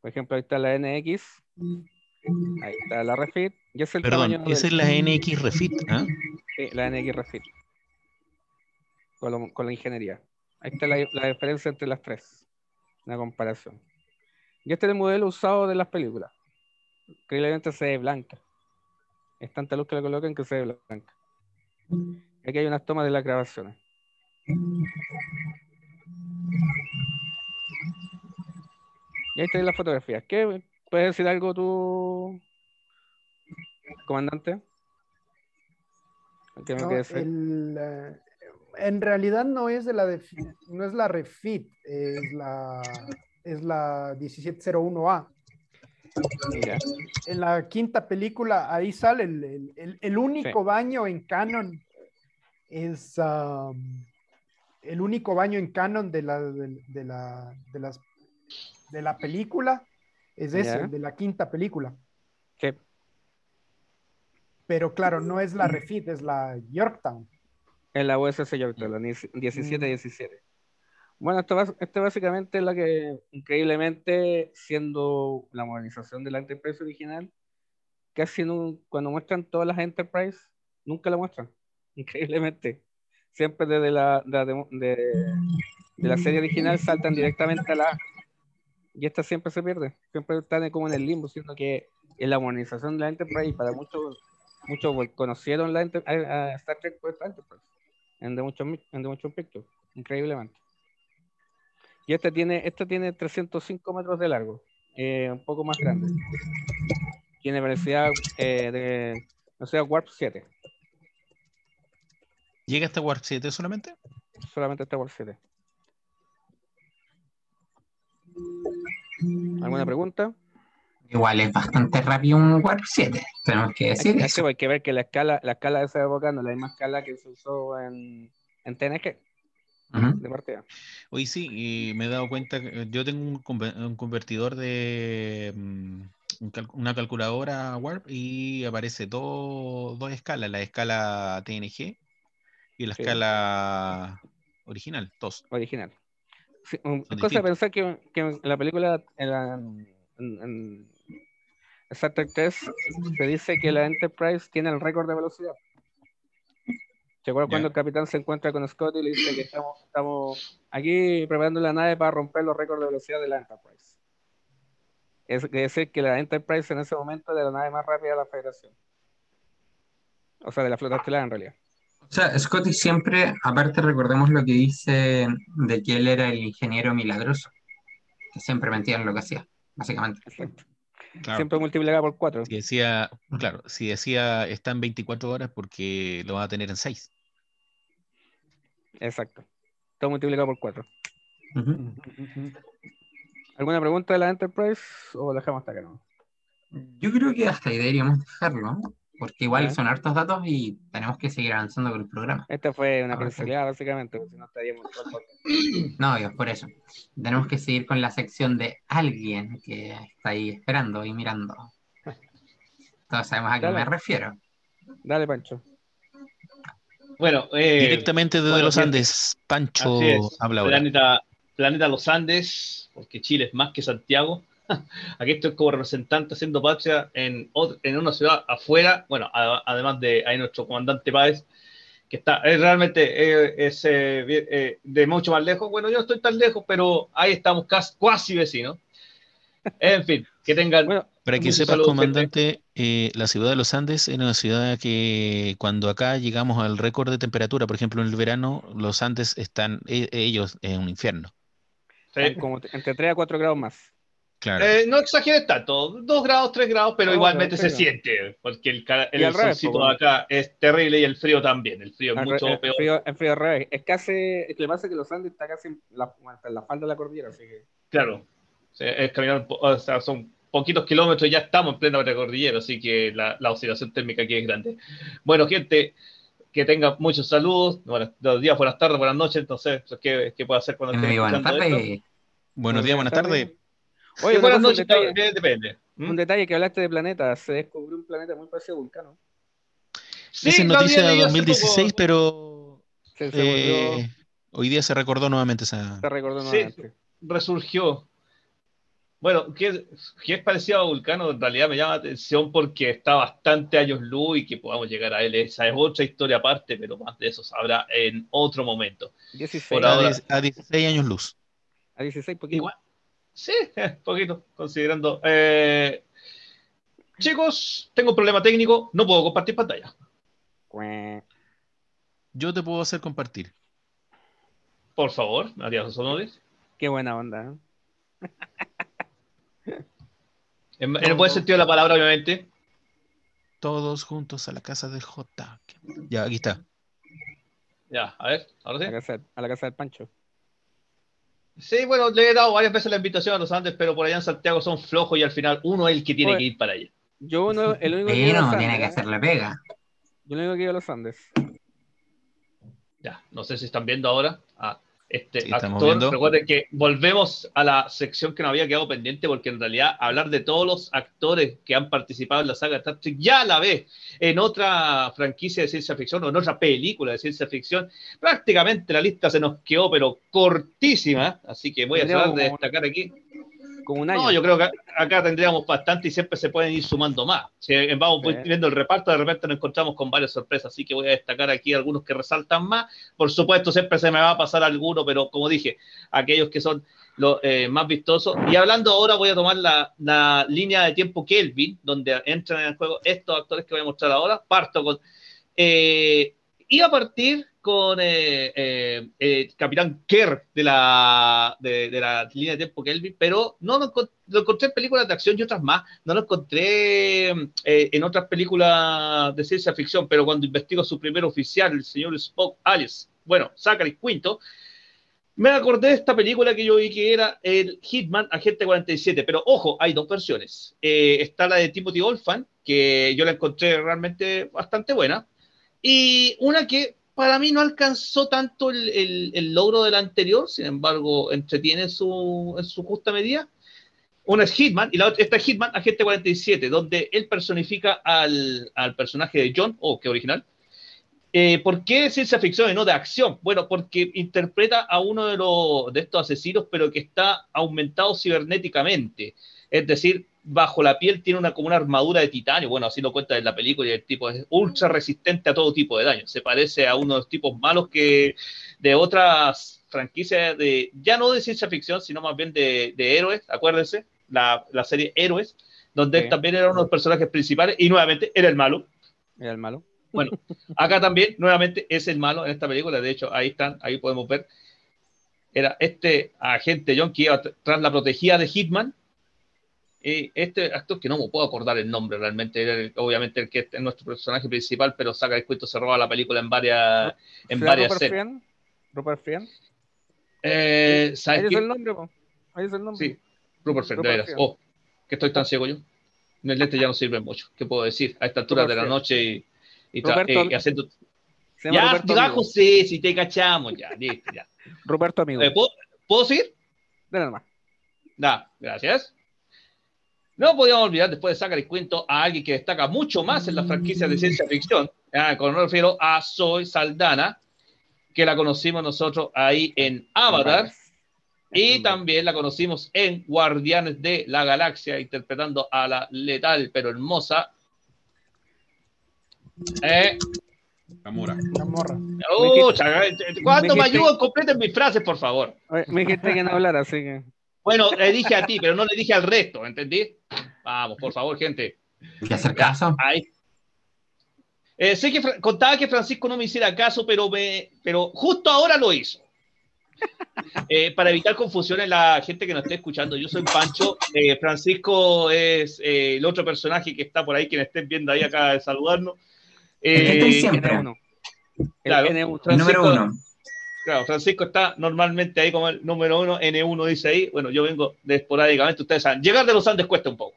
Por ejemplo, ahí está la NX. Ahí está la Refit. Y es el Perdón, esa es del- la NX Refit, ¿ah? Sí, la NX Refit. Con, lo- con la ingeniería. Ahí está la, la diferencia entre las tres. Una comparación. Y este es el modelo usado de las películas. Increíblemente se ve blanca. Es tanta luz que le colocan que se ve blanca. Aquí hay unas tomas de las grabaciones. Y ahí están las fotografías. ¿Qué puedes decir algo tú, comandante? ¿Qué me No, quieres decir? el, eh, en realidad no es de la de, no es la refit, es la es la 1701A. Ya. En la quinta película ahí sale el, el- el- el único Sí. baño en canon es um, el único baño en canon de la de, de la de las de la película es ese, de la quinta película. Sí. Pero claro, no es la refit, es la Yorktown. En la USS Yorktown, la 1717. Bueno, esto, esto básicamente es la que, increíblemente, siendo la modernización de la Enterprise original, casi no, cuando muestran todas las Enterprise, nunca la muestran. Increíblemente. Siempre desde la, de, la demo- de- de la serie original saltan directamente a la. Y esta siempre se pierde. Siempre están como en el limbo, siendo que en la modernización de la Enterprise, para muchos, muchos conocieron la Enter- a, a Star Trek por esta Enterprise en The Motion, Mi- en The Motion Picture, increíblemente. Y este tiene, este tiene 305 metros de largo, eh, un poco más grande. Tiene velocidad eh, de, no sé, Warp 7, ¿Llega hasta Warp 7 solamente? solamente está Warp 7. ¿Alguna pregunta? Igual es bastante rápido un Warp 7, tenemos que decir hay eso. que, hay que ver que la escala, la escala de esa época no es la misma escala que se usó en, en TNG de partida. Hoy sí, y me he dado cuenta que yo tengo un, conver- un convertidor de mm, un cal- una calculadora Warp y aparece dos, dos escalas, la escala TNG y la Sí. escala original, dos. original. Sí, es cosa de pensar que, que en la película, en, la- en- en Star Trek 3, se dice que la Enterprise tiene el récord de velocidad. ¿Se acuerdan Ya. cuando el capitán se encuentra con Scott y le dice que estamos, estamos aquí preparando la nave para romper los récords de velocidad de la Enterprise? Es decir, que la Enterprise en ese momento era la nave más rápida de la Federación. O sea, de la flota estelar en realidad. O sea, Scotty siempre, aparte recordemos lo que dice de que él era el ingeniero milagroso, que siempre mentía en lo que hacía, básicamente. Exacto. Claro, Siempre multiplicada por 4. si decía, claro, si decía está en 24 horas porque lo va a tener en 6. Exacto. Todo multiplicado por 4. Ujú. ¿Alguna pregunta de la Enterprise o la dejamos hasta acá? No? Yo creo que hasta ahí deberíamos dejarlo, porque igual son hartos datos y tenemos que seguir avanzando con el programa. Esta fue una Ah, pincelada, básicamente, porque si no estaríamos. No, Dios, por eso. Tenemos que seguir con la sección de alguien que está ahí esperando y mirando. Todos sabemos a qué Dale. me refiero. Dale, Pancho. Bueno, eh, Directamente desde bueno, los Andes, Pancho habla ahora. Planeta, planeta Los Andes, porque Chile es más que Santiago. Aquí estoy como representante haciendo patria en, en una ciudad afuera, bueno, a- además de ahí nuestro comandante Páez, que está es realmente eh, es, eh, eh, de mucho más lejos. Bueno, yo no estoy tan lejos, pero ahí estamos casi, cuasi vecinos. En fin, que tengan Bueno, Para que sepas, comandante, eh, la ciudad de los Andes es una ciudad que cuando acá llegamos al récord de temperatura, por ejemplo, en el verano, los Andes están, e- ellos, en un infierno. Sí. Como entre 3 a 4 grados más. Claro. Eh, no exageres tanto, dos grados, tres grados, pero No, igualmente se siente, porque el, el revés, solcito po, bueno. acá es terrible y el frío también. El frío es mucho el peor. frío, el frío al revés. Es casi, es que lo que pasa es que los Andes está casi en la, en la falda de la cordillera, así que Claro, es caminar, o sea, son poquitos kilómetros y ya estamos en plena cordillera, así que la, la oscilación térmica aquí es grande. Bueno, gente, que tenga muchos saludos, buenos días, buenas tardes, buenas noches, entonces, ¿qué, qué puedo hacer cuando estén Muy buenas escuchando esto? tardes. Buenos días, buenas tardes. Oye, buenas noches, detalle, depende. ¿Mm? un detalle que hablaste de planetas. Se descubrió un planeta muy parecido a Vulcano. Sí, Esa es noticia de leído hace 2016, poco. pero Se, se volvió- eh, hoy día se recordó nuevamente esa. se recordó sí. nuevamente. resurgió. Bueno, que, que es parecido a Vulcano, en realidad me llama la atención porque está bastante años luz y que podamos llegar a él. Esa es otra historia aparte, pero más de eso sabrá en otro momento. 16. Por A ahora. 10 a 16 años luz. A 16 poquito. Igual. Sí, poquito, considerando. Eh, chicos, tengo un problema técnico, no puedo compartir pantalla. Yo te puedo hacer compartir. Por favor, María José Honores. Qué buena onda. ¿eh? En, en el buen sentido de la palabra, obviamente. Todos juntos a la casa del J. Ya, aquí está. Ya, a ver, ahora A sí. la casa, a la casa del Pancho. Sí, bueno, le he dado varias veces la invitación a los Andes, pero por allá en Santiago son flojos y al final uno es el que tiene Oye. que ir para allá. Yo no, el único que iba a Bueno, los tiene que ¿eh? la pega. Yo el único que iba a los Andes. Ya, no sé si están viendo ahora a este Sí, actor. viendo. Recuerden que volvemos a la sección que nos había quedado pendiente, porque en realidad hablar de todos los actores que han participado en la saga de Star Trek ya a la vez en otra franquicia de ciencia ficción o en otra película de ciencia ficción, prácticamente la lista se nos quedó, pero cortísima. Así que voy a tratar de destacar aquí. Como un año. No, yo creo que acá tendríamos bastante y siempre se pueden ir sumando más. Si vamos Sí. viendo el reparto, de repente nos encontramos con varias sorpresas, así que voy a destacar aquí algunos que resaltan más. Por supuesto, siempre se me va a pasar alguno, pero como dije, aquellos que son los eh, más vistosos. Y hablando ahora, voy a tomar la, la línea de tiempo Kelvin, donde entran en el juego estos actores que voy a mostrar ahora. Parto con. Eh, y a partir con eh, eh, eh, Capitán Kerr de la, de, de la línea de tiempo Kelvin, pero no lo, lo encontré en películas de acción y otras más. No lo encontré en otras películas de ciencia ficción, pero cuando investigo su primer oficial, el señor Spock Alice, bueno, Zachary Quinto, me acordé de esta película que yo vi que era el Hitman Agente 47, pero ojo, hay dos versiones. Eh, está la de Timothy Olyphant, que yo la encontré realmente bastante buena, y una que para mí no alcanzó tanto el, el- el logro de la anterior, sin embargo, entretiene en su, en su justa medida. Una es Hitman y la otra esta es Hitman Agente 47, donde él personifica al, al personaje de John, oh, qué original. Eh, ¿Por qué ciencia ficción y no de acción? Bueno, porque interpreta a uno de, los, de estos asesinos, pero que está aumentado cibernéticamente. Es decir, bajo la piel tiene una, como una armadura de titanio. Bueno, así lo cuenta en la película y el tipo es ultra resistente a todo tipo de daño. Se parece a uno de los tipos malos que de otras franquicias de, ya no de ciencia ficción, sino más bien de, de héroes, acuérdense, la, la serie Héroes, donde Sí. él también era uno de los personajes principales y nuevamente era el malo. Era el malo. Bueno, acá también, nuevamente, es el malo en esta película. De hecho, ahí están, ahí podemos ver. Era este agente John que iba tr- tras la protegida de Hitman. Y este actor que no me puedo acordar el nombre realmente, era el- obviamente el que es nuestro personaje principal, pero saca el cuento, se roba la película en varias, en ¿Será varias Rupert series. Friend? Rupert Friend. Eh, Ahí ¿Sabes es qué? el nombre, po. Ahí es el nombre. Sí, Rupert Friend, de veras. Friend. Oh, que estoy tan ciego yo. Mis lentes ya no sirven mucho. ¿Qué puedo decir? A esta altura Rupert de la noche y, y Roberto- eh, haciendo. Se llama Ya. José, si te cachamos, ya, listo, ya. Roberto Amigo. Eh, ¿puedo, ¿Puedo seguir? Dale nomás. Da, gracias. No podíamos olvidar después de sacar el cuento a alguien que destaca mucho más en las franquicias de ciencia ficción. Ah, con me refiero a Zoe Saldana, que la conocimos nosotros ahí en Avatar. Y también la conocimos en Guardianes de la Galaxia, interpretando a la letal pero hermosa. Eh, Gamora. La morra. oh, chaga, ¿Cuánto me me ayudan? Completen mis frases, por favor. Oye, Me dijiste que no hablara, así que. Bueno, le dije a ti, pero no le dije al resto, ¿entendí? Vamos, por favor, gente. Hay que hacer caso. Ahí. Eh, sé que contaba que Francisco no me hiciera caso, pero, me, pero justo ahora lo hizo. Eh, para evitar confusión en la gente que nos esté escuchando, yo soy Pancho. eh, Francisco es eh, el otro personaje que está por ahí, quien estén viendo ahí acá de saludarnos. El que estoy Eh, siempre. N1. El Claro. N1. El número uno. Claro, Francisco está normalmente ahí como el número uno, N1 dice ahí. Bueno, yo vengo de esporádicamente, ustedes saben, llegar de los Andes cuesta un poco,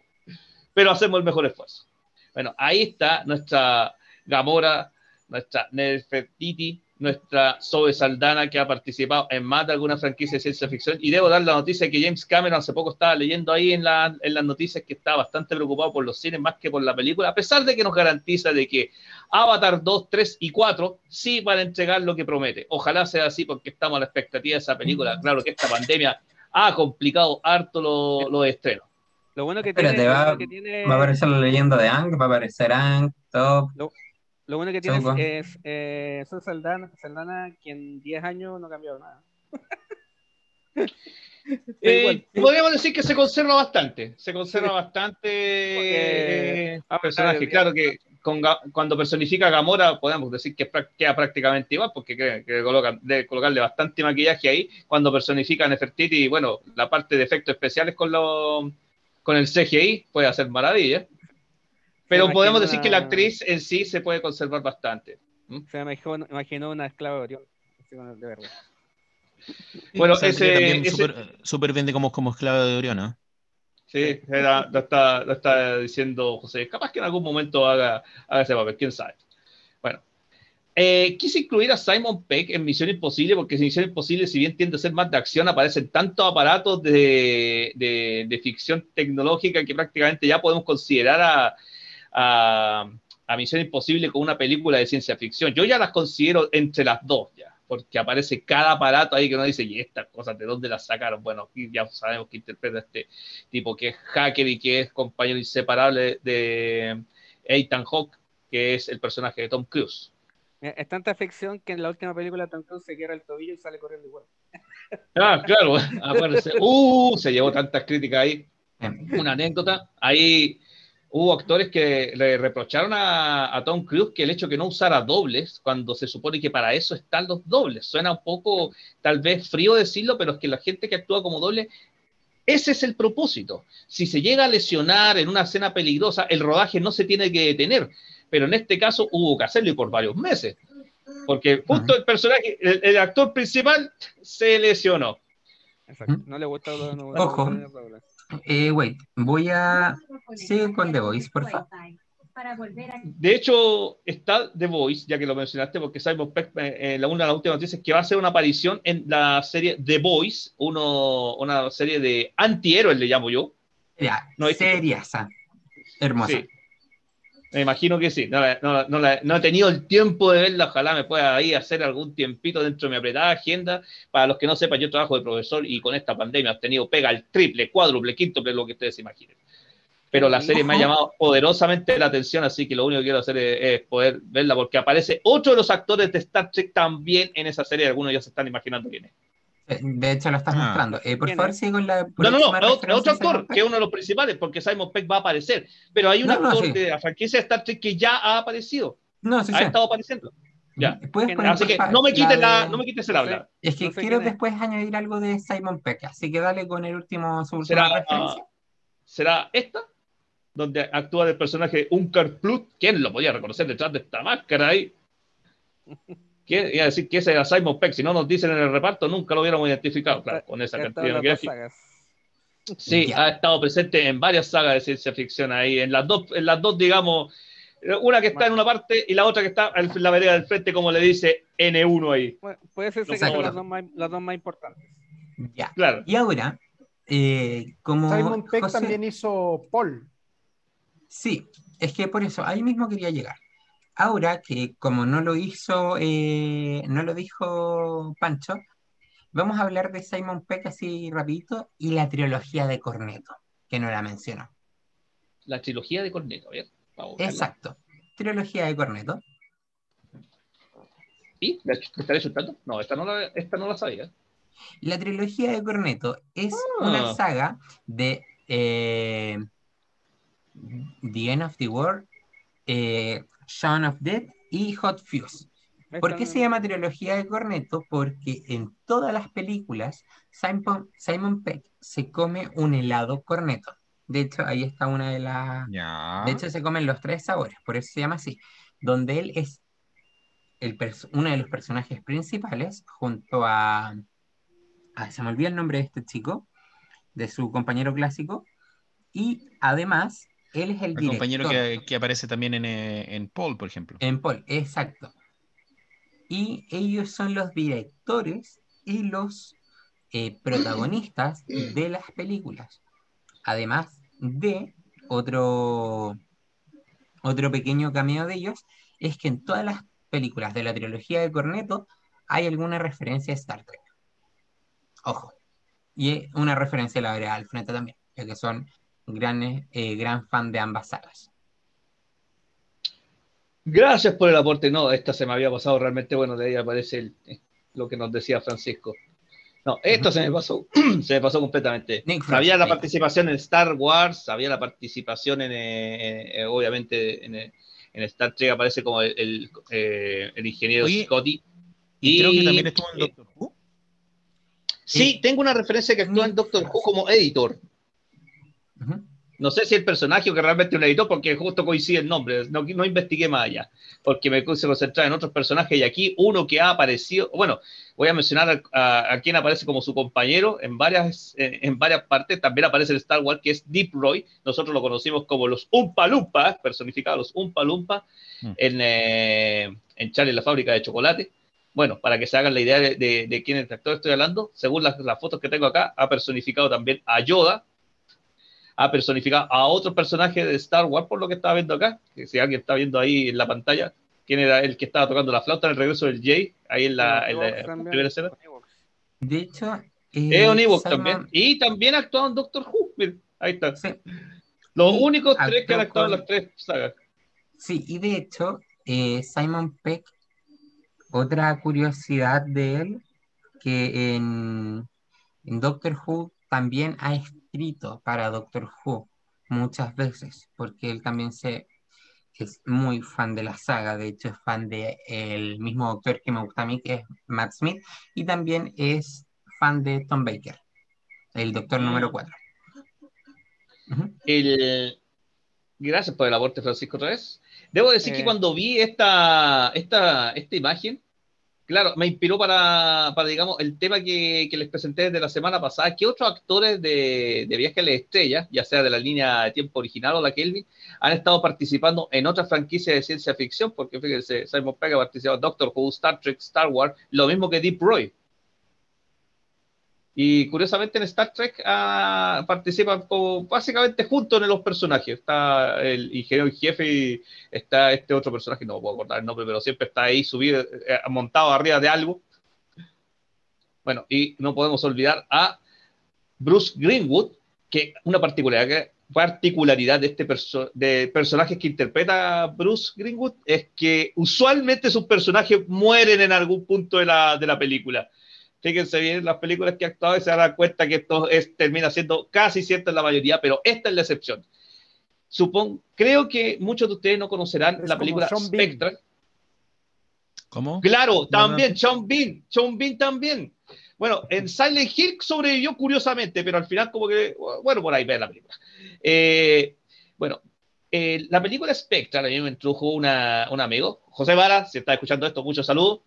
pero hacemos el mejor esfuerzo. Bueno, ahí está nuestra Gamora, nuestra Nefertiti, nuestra Zoe Saldana, que ha participado en más de alguna franquicia de ciencia ficción. Y debo dar la noticia que James Cameron hace poco estaba leyendo ahí en, la- en las noticias que está bastante preocupado por los cines más que por la película, a pesar de que nos garantiza de que Avatar 2, 3 y 4 sí van a entregar lo que promete. Ojalá sea así porque estamos a la expectativa de esa película. Claro que esta pandemia ha complicado harto lo- los estrenos. Lo bueno que Espérate, tiene, lo va- que tiene, Va a aparecer la leyenda de Ang, va a aparecer Ang, Top. Lo bueno que tiene es, es eh, Zoe Saldana, Saldana, que en 10 años no ha cambiado nada. Eh, podríamos decir que se conserva bastante. Se conserva bastante Porque- eh, Ah, personaje. Claro que con cuando personifica a Gamora, podemos decir que queda prácticamente igual, porque que, que colocan, debe colocarle bastante maquillaje ahí. Cuando personifica a Nefertiti, bueno, la parte de efectos especiales con, lo, con el CGI puede hacer maravillas. Pero podemos decir que la una- actriz en sí se puede conservar bastante. Se me imaginó, imaginó una esclava de verdad. Bueno, ese- también ese- súper súper bien de como, como esclava de Orión, ¿no? Sí, era- lo, está, lo está diciendo José. Capaz que en algún momento haga, haga ese papel, quién sabe. Bueno, eh, quise incluir a Simon Peck en Misión Imposible, porque en Misión Imposible, si bien tiende a ser más de acción, aparecen tantos aparatos de, de- de ficción tecnológica que prácticamente ya podemos considerar a, a- a Misión Imposible como una película de ciencia ficción. Yo ya las considero entre las dos, ya, porque aparece cada aparato ahí que uno dice, ¿y estas cosas de dónde las sacaron? Bueno, aquí ya sabemos que interpreta este tipo que es hacker y que es compañero inseparable de Ethan Hawke, que es el personaje de Tom Cruise. Es tanta ficción que en la última película Tom Cruise se quiebra el tobillo y sale corriendo igual. Ah, claro, aparece. Uh, se llevó tantas críticas ahí. Una anécdota, ahí hubo actores que le reprocharon a, a Tom Cruise que el hecho que no usara dobles, cuando se supone que para eso están los dobles. Suena un poco, tal vez frío decirlo, pero es que la gente que actúa como doble, ese es el propósito. Si se llega a lesionar en una escena peligrosa, el rodaje no se tiene que detener. Pero en este caso hubo que hacerlo y por varios meses. Porque justo el personaje, el, el actor principal, se lesionó. Exacto. No le gusta no, Ojo. no- no- no- Eh, wait, voy a. Sigue con The Voice, por favor. De hecho, está The Voice, ya que lo mencionaste, porque Simon Peck, eh, eh, la, una de las últimas noticias, es que va a hacer una aparición en la serie The Voice, uno, una serie de antihéroes, le llamo yo. Ya, No, seriasa. Hermosa. Sí. Me imagino que sí. No, no, he tenido el tiempo de verla. Ojalá me pueda ahí hacer algún tiempito dentro de mi apretada agenda. Para los que no sepan, yo trabajo de profesor y con esta pandemia he tenido pega el triple, cuádruple, quíntuple, lo que ustedes se imaginen. Pero la serie me ha llamado poderosamente la atención, así que lo único que quiero hacer es, es poder verla, porque aparece otro de los actores de Star Trek también en esa serie. Algunos ya se están imaginando quién es. Eh, De hecho, lo estás Ah. mostrando. Eh, por ¿Quién favor, es? sigue con la. No, no, no, otro, otro actor, que es uno de los principales, porque Simon Peck va a aparecer. Pero hay un No, no, actor sí. de la franquicia de Star Trek que ya ha aparecido, No, sí, ha sí. estado apareciendo. ya. Puedes ¿Quién poner, Así que no me quites la, de- no me quites el habla. Es que no sé quiero es. después añadir algo de Simon Peck, así que dale con el último, su última ¿Será, referencia. ¿Será esta? Donde actúa del personaje Unkar Plut. ¿Quién lo podía reconocer detrás de esta máscara ahí? ¿Quién iba a decir que ese era Simon Peck? Si no nos dicen en el reparto, nunca lo hubiéramos identificado. Claro, con esa cantidad de sagas. Sí, Ya. ha estado presente en varias sagas de ciencia ficción ahí. En las dos, en las dos digamos, una que está en una parte y la otra que está en la vereda del frente, como le dice N1 ahí. Bueno, puede ser que son las dos, más, las dos más importantes. Ya. Claro. Y ahora, eh, como Simon Peck José- también hizo Paul. Sí, es que por eso, ahí mismo quería llegar. Ahora que como no lo hizo, eh, no lo dijo Pancho, vamos a hablar de Simon Peck así rapidito y la trilogía de Corneto, que no la mencionó. La trilogía de Corneto, buscarla. Exacto, trilogía de Corneto. ¿Y? ¿La ch- ¿Me estaré chutando? No, esta no la, esta no la sabía. La trilogía de Corneto es Ah. una saga de eh, The End of the World, eh, Shaun of Dead y Hot Fuse. ¿Por qué se llama trilogía de corneto? Porque en todas las películas Simon, Simon Peck se come un helado corneto. De hecho, ahí está una de las... Ya. De hecho, se comen los tres sabores, por eso se llama así. Donde él es el uno de los personajes principales, junto a, a- Se me olvida el nombre de este chico, de su compañero clásico. Y además, él es el El director. compañero que, que aparece también en, eh, en Paul, por ejemplo. En Paul, exacto. Y ellos son los directores y los eh, protagonistas de las películas. Además de otro, otro pequeño cameo de ellos, es que en todas las películas de la trilogía de Corneto hay alguna referencia a Star Trek. Ojo. Y una referencia a la vereda al frente también, ya que son eh, gran fan de ambas sagas. Gracias por el aporte. No, esta se me había pasado realmente bueno. De ahí aparece el- eh, lo que nos decía Francisco. No, esto se me pasó, se me pasó completamente. Nick Frost, Sabía la participación en Star Wars, sabía la participación en, eh, obviamente, en, en Star Trek aparece como el, el, eh, el ingeniero Oye, Scotty. Y creo que y- también estuvo en Doctor Who. Sí, tengo una referencia que actúa en Doctor Who como editor. No sé si el personaje o que realmente un editor, porque justo coincide el nombre. No, no investigué más allá, porque me puse a concentrar en otros personajes y aquí uno que ha aparecido. Bueno, voy a mencionar a, a- a quien aparece como su compañero en varias, en, en varias partes. También aparece en Star Wars, que es Deep Roy. Nosotros lo conocimos como los Umpa Lumpa, personificados los Umpa Lumpa, Mm. en, eh, en Charlie la fábrica de chocolate. Bueno, para que se hagan la idea de, de, de quién es el actor estoy hablando, según las, las fotos que tengo acá, ha personificado también a Yoda, ha personificado a otro personaje de Star Wars, por lo que estaba viendo acá, que si alguien está viendo ahí en la pantalla, quién era el que estaba tocando la flauta en el regreso del Jay, ahí en la, en primera escena. De hecho, Es eh, un Ewok Simon- también. Y también ha actuado en Doctor Who. miren, ahí está. Sí, Los Y únicos tres que han actuado en con- las tres sagas. sí, y de hecho, eh, Simon Peck, otra curiosidad de él, que en, en Doctor Who también ha escrito para Doctor Who muchas veces, porque él también se es muy fan de la saga, de hecho es fan de el mismo doctor que me gusta a mí, que es Matt Smith, y también es fan de Tom Baker, el doctor Mm. número 4. El... Gracias por el aporte, Francisco, otra vez. Debo decir que Eh. cuando vi esta, esta, esta imagen, claro, me inspiró para, para digamos, el tema que, les presenté desde la semana pasada. ¿Qué otros actores de, de Viaje a la Estrella, ya sea de la línea de tiempo original o la Kelvin, han estado participando en otras franquicias de ciencia ficción? Porque fíjense, Simon Pegg ha participado en Doctor Who, Star Trek, Star Wars, lo mismo que Deep Roy. Y curiosamente en Star Trek ah, participan básicamente juntos en los personajes. Está el ingeniero en jefe y está este otro personaje, no puedo acordar el nombre, pero siempre está ahí subido, eh, montado arriba de algo. Bueno, y no podemos olvidar a Bruce Greenwood, que una particularidad, particularidad de este perso de personajes que interpreta Bruce Greenwood es que usualmente sus personajes mueren en algún punto de la, de la película. Fíjense bien las películas que ha actuado y se darán cuenta que esto es, termina siendo casi cierto en la mayoría, pero esta es la excepción. Supongo, creo que muchos de ustedes no conocerán Es la película. Spectre. ¿Cómo? Claro, también, no. Sean Bean, Sean Bean también. Bueno, en Silent Hill sobrevivió curiosamente, pero al final como que, bueno, por ahí ve la película. Eh, bueno, eh, la película Spectre, a mí me introdujo una, un amigo, José Vara, si está escuchando esto, muchos saludos.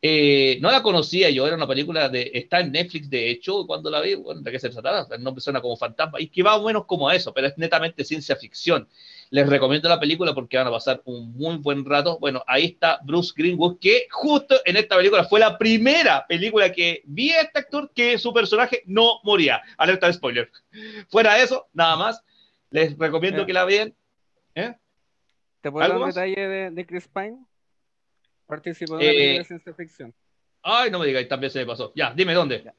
Eh, no la conocía yo, era una película de, está en Netflix de hecho, cuando la vi, bueno, ¿de qué se trataba? El nombre suena como fantasma, y que va más o menos como a eso, pero es netamente ciencia ficción. Les recomiendo la película porque van a pasar un muy buen rato. Bueno, ahí está Bruce Greenwood, que justo en esta película fue la primera película que vi a este actor que su personaje no moría. Alerta de spoiler. Fuera de eso, nada más. Les recomiendo Eh. que la vean. ¿Eh? ¿Te puedo dar ¿Algo un detalle de, de Chris Pine? Participó en una Eh, de ciencia ficción. Ay, no me digáis, también se me pasó. Ya, dime dónde.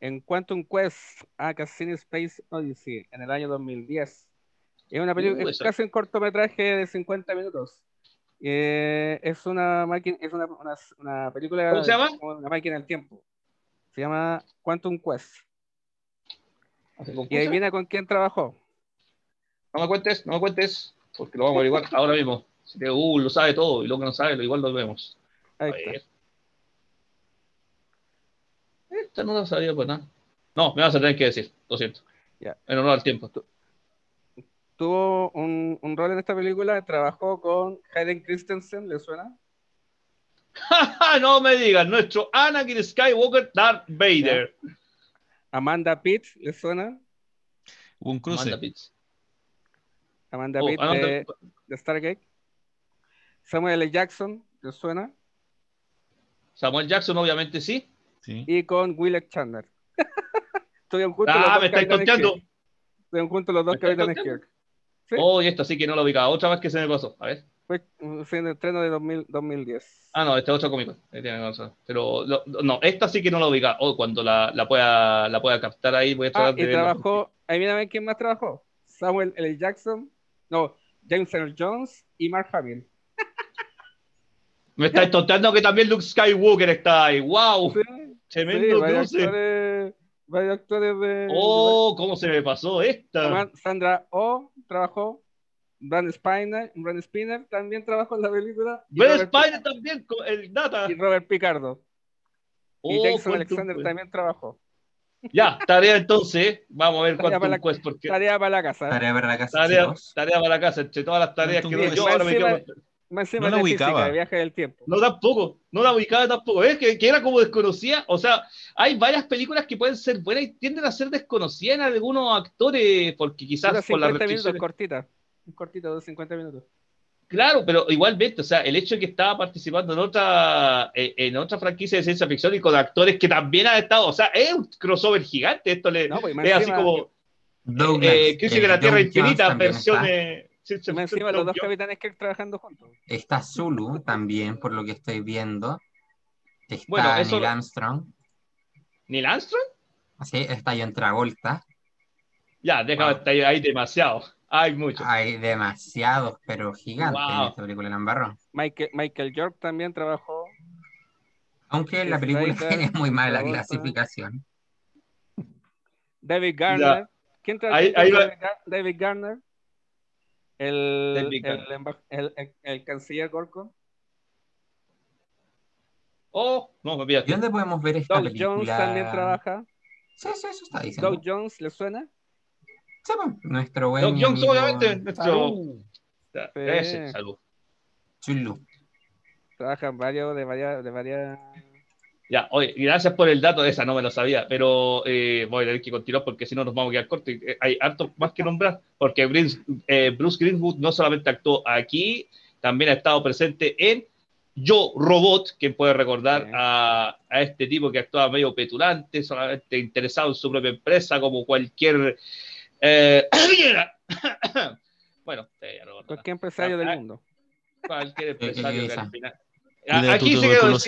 En Quantum Quest a Cassini Space Odyssey en el año 2010. Es una película, Uh, es casi un cortometraje de 50 minutos. Eh, es una máquina, es una, una, una película ¿Cómo se llama? una máquina del tiempo. Se llama Quantum Quest. Y adivina con quién trabajó. No me cuentes, no me cuentes, porque lo vamos a averiguar ahora mismo. Si te Google lo sabe todo y lo que no sabe, lo igual lo vemos. A Ahí ver. está. Esta no la sabía pues nada. No, me vas a tener que decir, lo siento. En honor al tiempo. Tuvo un, un rol en esta película, trabajó con Hayden Christensen, ¿le suena? no me digas, nuestro Anakin Skywalker Darth Vader. Amanda Pitt, ¿le suena? Hubo un cruce. Amanda Pitts. Amanda Oh, Pitt Amanda- de, de Stargate. Samuel L. Jackson, ¿le suena? Samuel Jackson, obviamente sí. Sí. Y con Will Chandler. Estuvieron juntos los Ah, dos me estáis. Kirk. Estuvieron juntos los dos ¿Me estáis Capitanes? Kirk. Sí. Oh, y esta sí que no lo ubicaba. Otra vez que se me pasó. A ver. Fue en el estreno de 2000 2010. Ah, no, este es otro cómico. Ahí tiene razón. Pero lo- no, esta sí que no la ubicaba. Oh, cuando la, la pueda, la pueda captar ahí, voy a Ah, tratar y de verla. trabajó, ahí mira quién más trabajó. Samuel L. Jackson, no, James Earl Jones y Mark Hamill. Me estáis tonteando que también Luke Skywalker está ahí. ¡Wow! Sí, Tremendo sí, cruce. actores, varios actores de... Oh, cómo se me pasó esta. Sa- Sandra Oh trabajó, Brand Spiner, Brand Spinner también trabajó en la película. Ben Robert- Spider también, con el Data. Y Robert Picardo. y Oh, Jason Alexander fue. también trabajó. Ya, tarea entonces. Vamos a ver Tarea cuánto para un la- quest, porque Tarea para la casa. Tarea para la casa, tarea, tarea para la casa, entre todas las tareas que yo, ahora me quedo. Más No la ubicaba. de viaje del tiempo. No tampoco, no la ubicaba tampoco. Es que, que era como desconocida. O sea, hay varias películas que pueden ser buenas y tienden a ser desconocidas en algunos actores, porque quizás por las 50 minutos, restricciones. cortita. Un cortito de 50 minutos. Claro, pero igualmente, o sea, el hecho de que estaba participando en otra, eh, en otra franquicia de ciencia ficción y con actores que también han estado, o sea, es un crossover gigante. Esto le, No, pues, es así como Douglas, eh, Crisis de eh, la Tierra Infinita, versiones. Encima los dos capitanes que trabajando juntos. Está, Zulu también, por lo que estoy viendo. Está Bueno, eso- Neil Armstrong. ¿Neil Armstrong? Sí, está John Travolta. Ya, déjame Wow. estar ahí, hay demasiado. Hay mucho. Hay demasiados, pero gigantes en Wow. esta película la embarró. Michael, Michael York también trabajó. Aunque en la película es muy mala la Travolta. clasificación. David Garner. ¿Quién trabajó? David Garner. El, el, el, el- canciller Gorko. Oh, no, me ¿Y dónde podemos ver esta Doug película? Jones también trabaja. Sí, sí, eso está diciendo. Doug Jones, ¿le suena? Sí, pues, nuestro buen Doug Jones, amigo obviamente, nuestro. Salud. Salud. Trabaja en varios, de varias, de varias. Ya, oye, gracias por el dato de esa, no me lo sabía, pero eh, voy a tener que continuar porque si no nos vamos a quedar cortos. eh, Hay harto más que nombrar, porque Bruce, eh, Bruce Greenwood no solamente actuó aquí, también ha estado presente en Yo Robot, quien puede recordar Sí. a, a este tipo que actuaba medio petulante, solamente interesado en su propia empresa, como cualquier. Eh, bueno, eh, ya no- Cualquier empresario del Ah, mundo. cualquier ¿Qué- qué empresario que al final. Tu Aquí se quedó.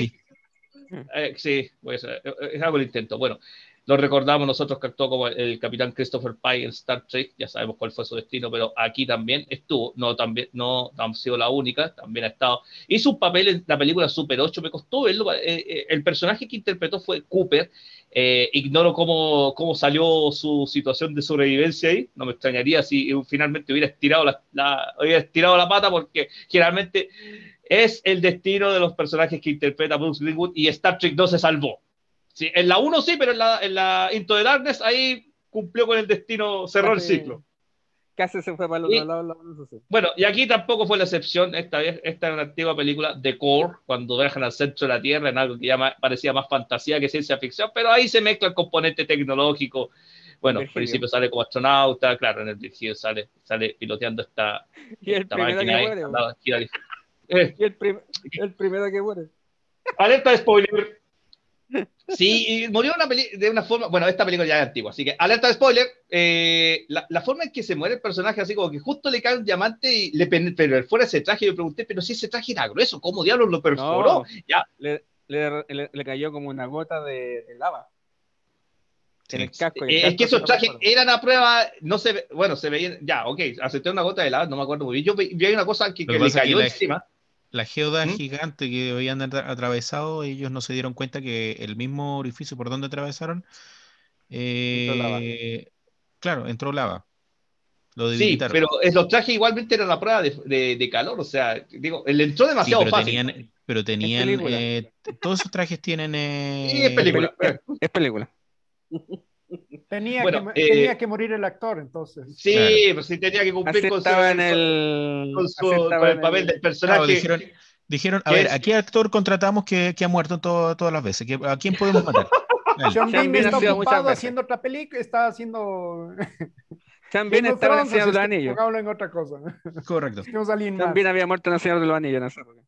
Eh, sí, pues, eh, eh, hago el intento. Bueno, lo recordamos nosotros que actuó como el, capitán Christopher Pike en Star Trek, ya sabemos cuál fue su destino, pero aquí también estuvo, no, también, no, ha sido la única, también ha estado. Hizo un papel en la película Super 8, me costó verlo, eh, eh, el personaje que interpretó fue Cooper, eh, ignoro cómo, cómo salió su situación de sobrevivencia ahí, no me extrañaría si finalmente hubiera estirado la, la- hubiera estirado la pata, porque generalmente es el destino de los personajes que interpreta Bruce Greenwood y Star Trek no se salvó. Sí, en la 1 sí, pero en la, en la Into the Darkness ahí cumplió con el destino, cerró el ciclo. Casi se fue para el otro lado. la- eso sí. Bueno, y aquí tampoco fue la excepción, esta vez, esta es una antigua película de Core, cuando viajan al centro de la Tierra, en algo que ya parecía más fantasía que ciencia ficción, pero ahí se mezcla el componente tecnológico. Bueno, al principio sale como astronauta, claro, en el Virgilio sale, sale piloteando esta, Y el esta primero que máquina ahí, muere. Y el, prim- el primero que muere. Alerta de spoiler. Sí, y murió una peli- de una forma. Bueno, esta película ya es antigua, así que alerta de spoiler. eh, la, la forma en que se muere el personaje, así como que justo le cae un diamante y le fuera ese traje. Yo pregunté, pero si ese traje era grueso, ¿cómo diablos lo perforó? No. Ya, Le, le, le- le cayó como una gota de, de lava. En el casco. y el eh, es que esos trajes eran a prueba, no se ve, bueno, se veían, ya, ok, acepté una gota de lava, no me acuerdo muy bien. Yo vi, vi una cosa que, que que cayó encima. La geoda ¿Mm? gigante que habían atra- atravesado, ellos no se dieron cuenta que el mismo orificio por donde atravesaron, Entró lava. eh, claro, entró lava. Lo Sí, pero eh, los trajes igualmente eran la prueba de, de- de calor, o sea, digo, le entró Sí, demasiado pero fácil. tenían, pero tenían eh, todos esos trajes tienen. eh, Sí, es película. Es, es película. Tenía, Bueno, que, eh, tenía que morir el actor, entonces. Sí, Claro. pues sí tenía que cumplir con su, en el. con su- con el papel el- del personaje. Claro, dijeron, dijeron, a ¿Qué ver, es? ¿a qué actor contratamos que, que ha muerto to- todas las veces? ¿Que- ¿A quién podemos matar? Sean Bean está ocupado haciendo otra película, está haciendo. También Game estaba en Señor de los Anillos. pongámoslo en otra cosa. Correcto. Más. También había muerto en el Señor de los Anillos en esa época.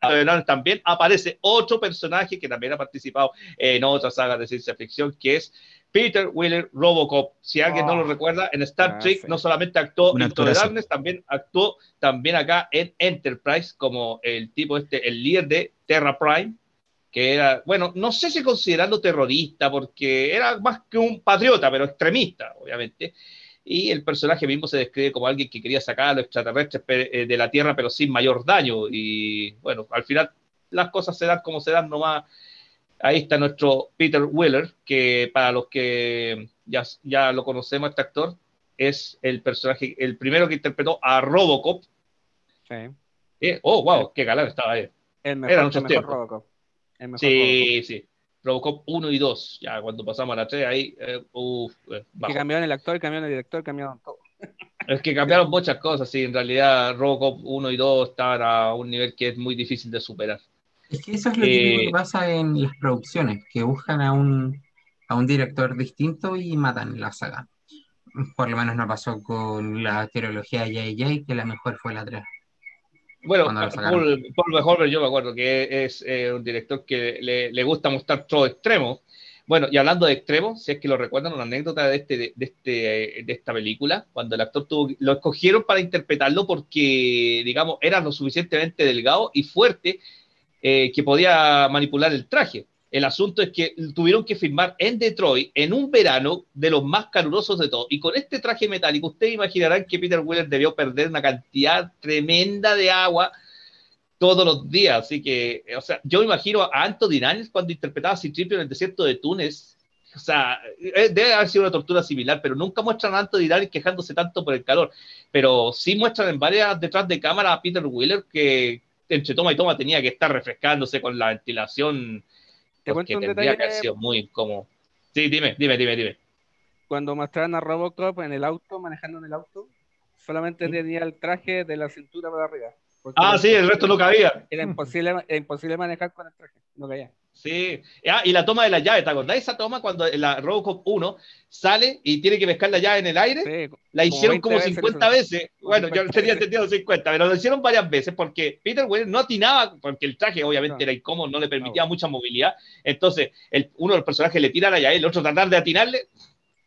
También aparece otro personaje que también ha participado en otra saga de ciencia ficción, que es Peter Wheeler Robocop. Si alguien no Ah. lo recuerda, en Star Ah, Trek sí. no solamente actuó en. Darkness, también actuó también acá en Enterprise como el tipo este, el líder de Terra Prime, que era, bueno, no sé si considerarlo terrorista, porque era más que un patriota, pero extremista, obviamente. Y el personaje mismo se describe como alguien que quería sacar a los extraterrestres eh, de la Tierra, pero sin mayor daño. Y bueno, al final las cosas se dan como se dan nomás. Ahí está nuestro Peter Wheeler, que para los que ya, ya lo conocemos, este actor, es el personaje, el primero que interpretó a Robocop. Sí. Eh, oh, wow, qué galán estaba ahí. El mejor, Eran el mejor. Robocop. El mejor Robocop. Sí, sí. Robocop 1 y 2. Ya cuando pasamos a la 3, ahí, eh, uf, eh, Que cambiaron el actor, cambiaron el director, cambiaron todo. Es que cambiaron muchas cosas, sí. En realidad, Robocop 1 y 2 estaban a un nivel que es muy difícil de superar. Es que eso es lo Eh, que pasa en las producciones, que buscan a un, a un director distinto y matan la saga. Por lo menos no pasó con la trilogía de J.J., que la mejor fue la 3. Bueno. Paul, Paul yo me acuerdo que es eh, un director que le, le gusta mostrar todo extremo. Bueno, y hablando de extremos, si es que lo recuerdan, una anécdota de, este, de, este, de esta película, cuando el actor tuvo, lo escogieron para interpretarlo porque, digamos, era lo suficientemente delgado y fuerte eh, que podía manipular el traje. El asunto es que tuvieron que filmar en Detroit en un verano de los más calurosos de todos. Y con este traje metálico, ustedes imaginarán que Peter Weller debió perder una cantidad tremenda de agua todos los días. Así que, o sea, yo imagino a Anthony Daniels cuando interpretaba a Citripio en el desierto de Túnez. O sea, eh, debe haber sido una tortura similar, pero nunca muestran a Anthony Daniels quejándose tanto por el calor. Pero sí muestran en varias detrás de cámara a Peter Wheeler que entre toma y toma tenía que estar refrescándose con la ventilación. Te Porque un tendría que haber sido muy incómodo. Sí, dime, dime, dime, dime. Cuando mostraron a Robocop en el auto, manejando en el auto, solamente ¿Sí? tenía el traje de la cintura para arriba. Ah, sí, el resto no cabía. Era imposible, era imposible manejar con el traje. No caía. Sí. Ah, y la toma de la llave, ¿te acordás? Esa toma cuando la Robocop 1 sale y tiene que pescar la llave en el aire. Sí, La hicieron 20 como veces 50 lo veces. Bueno, yo 50 tenía entendido 50, pero lo hicieron varias veces porque Peter Weller no atinaba, porque el traje obviamente No. era incómodo, no le permitía No. mucha movilidad. Entonces, el, uno de los personajes le tira la llave, el otro tratar de atinarle.